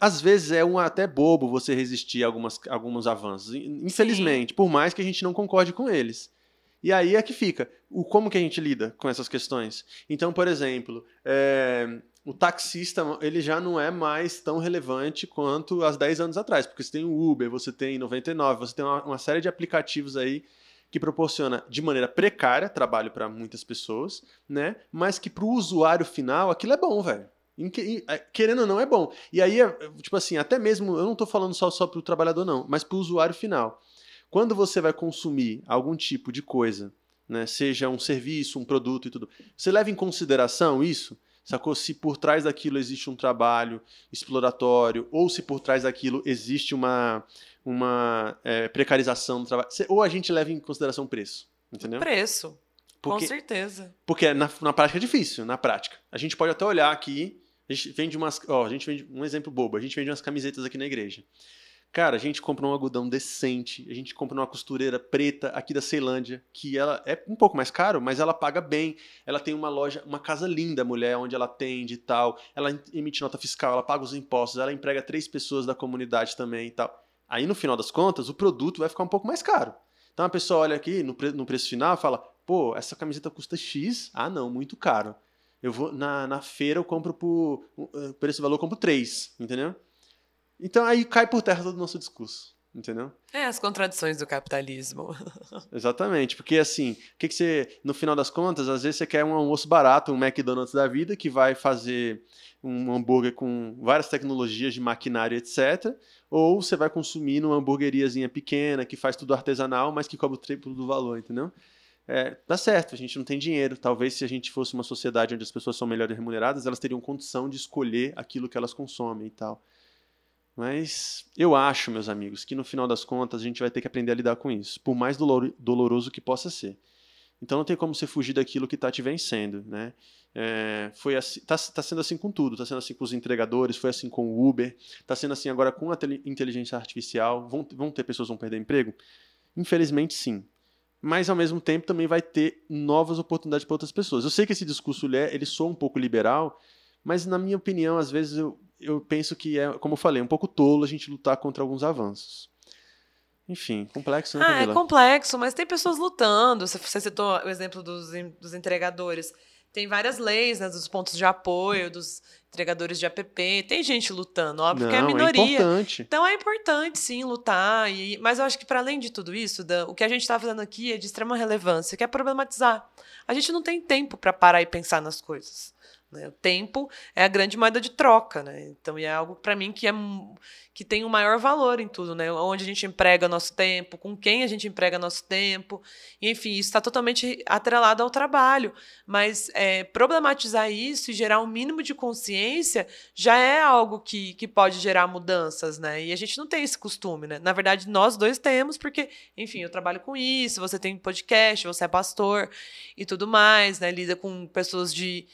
Às vezes é um até bobo você resistir a algumas, alguns avanços, infelizmente, por mais que a gente não concorde com eles. E aí é que fica. O como que a gente lida com essas questões? Então, por exemplo, é, o taxista ele já não é mais tão relevante quanto há 10 anos atrás, porque você tem o Uber, você tem 99, você tem uma, uma série de aplicativos aí que proporciona de maneira precária trabalho para muitas pessoas, né? Mas que para o usuário final aquilo é bom, velho. É, Querendo ou não, é bom. E aí, é, tipo assim, até mesmo, eu não tô falando só, só pro trabalhador, não, mas pro usuário final. Quando você vai consumir algum tipo de coisa, né? Seja um serviço, um produto e tudo, você leva em consideração isso? Sacou? Se por trás daquilo existe um trabalho exploratório, ou se por trás daquilo existe uma, uma é, precarização do trabalho. Ou a gente leva em consideração o preço, entendeu? Preço. Porque, Com certeza. porque na, na prática é difícil, na prática. A gente pode até olhar aqui, a gente vende umas. Ó, a gente vende um exemplo bobo, a gente vende umas camisetas aqui na igreja. Cara, a gente compra um algodão decente, a gente compra uma costureira preta aqui da Ceilândia, que ela é um pouco mais caro, mas ela paga bem. Ela tem uma loja, uma casa linda, mulher, onde ela atende e tal. Ela emite nota fiscal, ela paga os impostos, ela emprega três pessoas da comunidade também e tal. Aí, no final das contas, o produto vai ficar um pouco mais caro. Então a pessoa olha aqui no, pre- no preço final e fala: pô, essa camiseta custa X. Ah, não, muito caro. Eu vou na, na feira eu compro por, uh, por esse valor eu compro 3, entendeu? Então aí cai por terra todo o nosso discurso, entendeu? É as contradições do capitalismo. Exatamente, porque assim, o que, que você, no final das contas, às vezes você quer um almoço barato, um McDonald's da vida, que vai fazer um hambúrguer com várias tecnologias de maquinário, etc. Ou você vai consumir numa hamburgueriazinha pequena, que faz tudo artesanal, mas que cobra o triplo do valor, entendeu? É, dá certo, a gente não tem dinheiro. Talvez se a gente fosse uma sociedade onde as pessoas são melhor remuneradas, elas teriam condição de escolher aquilo que elas consomem e tal. Mas eu acho, meus amigos, que no final das contas a gente vai ter que aprender a lidar com isso, por mais dolor- doloroso que possa ser. Então não tem como você fugir daquilo que está te vencendo, né? É, foi assim, tá, tá sendo assim com tudo, tá sendo assim com os entregadores, foi assim com o Uber, tá sendo assim agora com a inteligência artificial. Vão, vão ter pessoas que vão perder emprego? Infelizmente sim. Mas ao mesmo tempo também vai ter novas oportunidades para outras pessoas. Eu sei que esse discurso ele, é, ele soa um pouco liberal, mas na minha opinião, às vezes eu, eu penso que é, como eu falei, um pouco tolo a gente lutar contra alguns avanços. Enfim, complexo, né, Ah, é complexo, mas tem pessoas lutando. Você- citou o exemplo dos, dos entregadores. Tem várias leis, né, dos pontos de apoio, dos entregadores de app. Tem gente lutando, óbvio que é a Não, minoria. importante. Então é importante, sim, lutar. E, mas eu acho que, para além de tudo isso, Dan, o que a gente está fazendo aqui é de extrema relevância, que é problematizar. A gente não tem tempo para parar e pensar nas coisas. Né? O tempo é a grande moeda de troca, né? Então, é algo para mim que é que tem o maior valor em tudo, né? Onde a gente emprega nosso tempo, com quem a gente emprega nosso tempo, enfim, isso está totalmente atrelado ao trabalho. Mas é, problematizar isso e gerar um mínimo de consciência já é algo que, que pode gerar mudanças, né? E a gente não tem esse costume, né? Na verdade, nós dois temos, porque, enfim, eu trabalho com isso, você tem podcast, você é pastor e tudo mais, né? Lida com pessoas de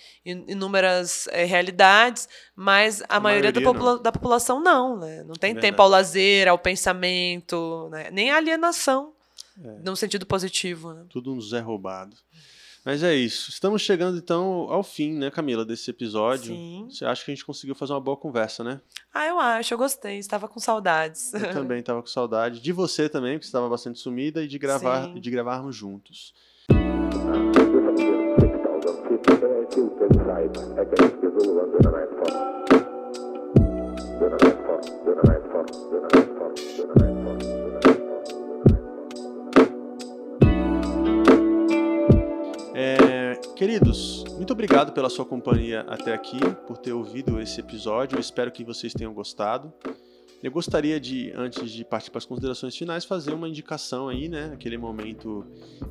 inúmeras eh, realidades, mas a, A maioria, da, maioria popula- da população não, né? Não tem Verdade. tempo ao lazer, ao pensamento, né? nem à alienação, É. num sentido positivo, né? Tudo um Zé roubado. Mas é isso. Estamos chegando então ao fim, né, Camila, desse episódio. Sim. Você acha que a gente conseguiu fazer uma boa conversa, né? Ah, eu acho, eu gostei. Estava com saudades. Eu também estava com saudade de você também, porque você estava bastante sumida e de gravar, Sim. de gravarmos juntos. É, queridos, muito obrigado pela sua companhia até aqui, por ter ouvido esse episódio. Espero que vocês tenham gostado. Eu gostaria de, antes de partir para as considerações finais, fazer uma indicação aí, né? Aquele momento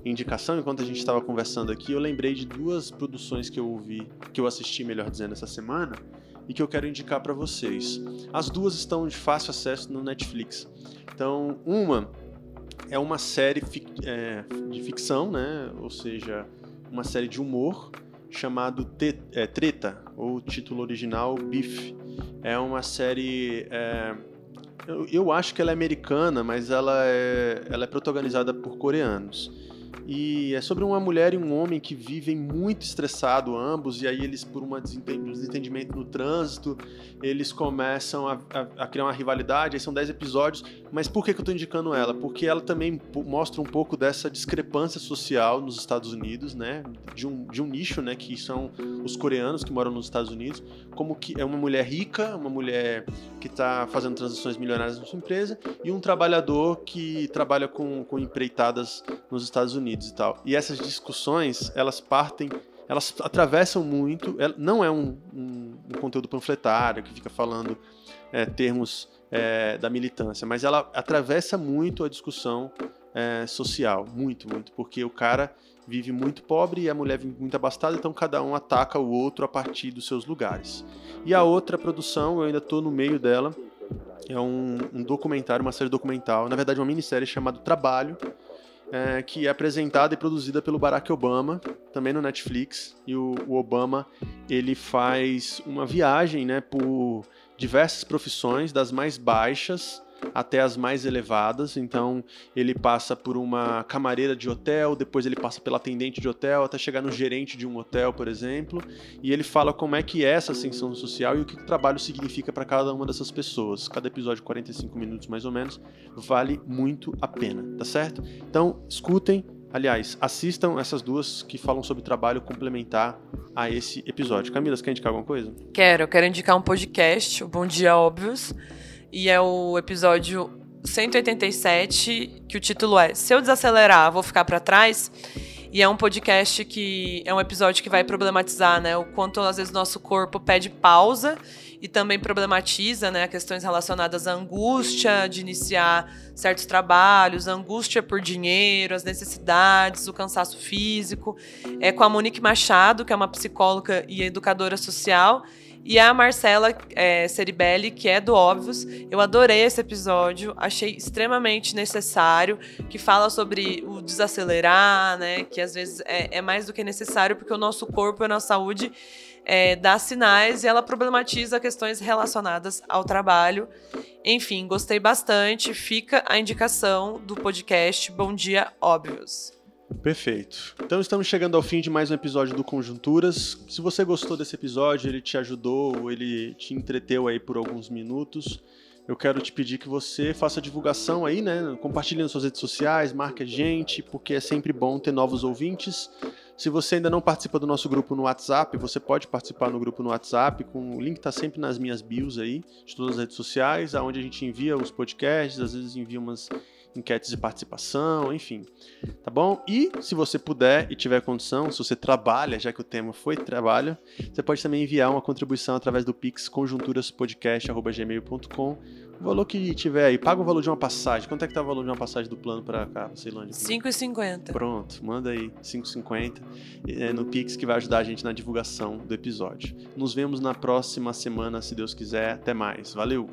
indicação, enquanto a gente estava conversando aqui, eu lembrei de duas produções que eu ouvi, que eu assisti, melhor dizendo, essa semana, e que eu quero indicar para vocês. As duas estão de fácil acesso no Netflix. Então, uma é uma série é, de ficção, né? Ou seja, uma série de humor chamado é, Treta, ou título original Beef. É uma série. é, eu, eu acho que ela é americana, mas ela é, ela é protagonizada por coreanos. E é sobre uma mulher e um homem que vivem muito estressados ambos, e aí eles, por um desentendimento no trânsito, eles começam a, a- a criar uma rivalidade, aí são 10 episódios, mas por que, que eu estou indicando ela? Porque ela também mostra um pouco dessa discrepância social nos Estados Unidos, né? De um, de um nicho, né? Que são os coreanos que moram nos Estados Unidos, como que é uma mulher rica, uma mulher que está fazendo transações milionárias na sua empresa, e um trabalhador que trabalha com, com empreitadas nos Estados Unidos e tal. E essas discussões, elas partem elas atravessam muito. ela- Não é um, um- um conteúdo panfletário que fica falando é, termos é, da militância, mas ela atravessa muito a discussão é, social, muito, muito, porque o cara vive muito pobre e a mulher vive muito abastada, então cada um ataca o outro a partir dos seus lugares. E a outra produção, eu ainda estou no meio dela, é um, um documentário, uma série documental, na verdade uma minissérie chamada Trabalho, é, que é apresentada e produzida pelo Barack Obama, também no Netflix. E o, o Obama ele faz uma viagem, né, por diversas profissões, das mais baixas até as mais elevadas. Então ele passa por uma camareira de hotel, depois ele passa pela atendente de hotel, até chegar no gerente de um hotel, por exemplo. E ele fala como é que é essa ascensão social e o que o trabalho significa para cada uma dessas pessoas. Cada episódio, 45 minutos mais ou menos, vale muito a pena, tá certo? Então, escutem, aliás, assistam essas duas que falam sobre trabalho complementar a esse episódio. Camila, você quer indicar alguma coisa? Quero, quero indicar um podcast, o Bom Dia Óbvios, e é o episódio 187, que o título é Se eu desacelerar, vou ficar para trás. E é um podcast que é um episódio que vai problematizar, né, o quanto às vezes nosso corpo pede pausa e também problematiza, né, questões relacionadas à angústia de iniciar certos trabalhos, angústia por dinheiro, as necessidades, o cansaço físico. É com a Monique Machado, que é uma psicóloga e educadora social, e a Marcela é, Ceribelli, que é do Óbvios. Eu adorei esse episódio, achei extremamente necessário, que fala sobre o desacelerar, né? Que às vezes é, é mais do que necessário, porque o nosso corpo e a nossa saúde é, dá sinais e ela problematiza questões relacionadas ao trabalho. Enfim, gostei bastante. Fica a indicação do podcast Bom Dia Óbvios. Perfeito. Então estamos chegando ao fim de mais um episódio do Conjunturas. Se você gostou desse episódio, ele te ajudou, ele te entreteu aí por alguns minutos, eu quero te pedir que você faça divulgação aí, né? Compartilhe nas suas redes sociais, marque a gente, porque é sempre bom ter novos ouvintes. Se você ainda não participa do nosso grupo no WhatsApp, você pode participar no grupo no WhatsApp, com o link está sempre nas minhas bios aí, de todas as redes sociais, aonde a gente envia os podcasts, às vezes envia umas enquetes de participação, enfim. Tá bom? E se você puder e tiver condição, se você trabalha, já que o tema foi trabalho, você pode também enviar uma contribuição através do Pix conjunturaspodcast.gmail.com. O valor que tiver aí, paga o valor de uma passagem. Quanto é que tá o valor de uma passagem do plano para cá, pra Ceilândia? 5,50. Pronto, manda aí 5,50 é, no Pix que vai ajudar a gente na divulgação do episódio. Nos vemos na próxima semana, se Deus quiser. Até mais. Valeu!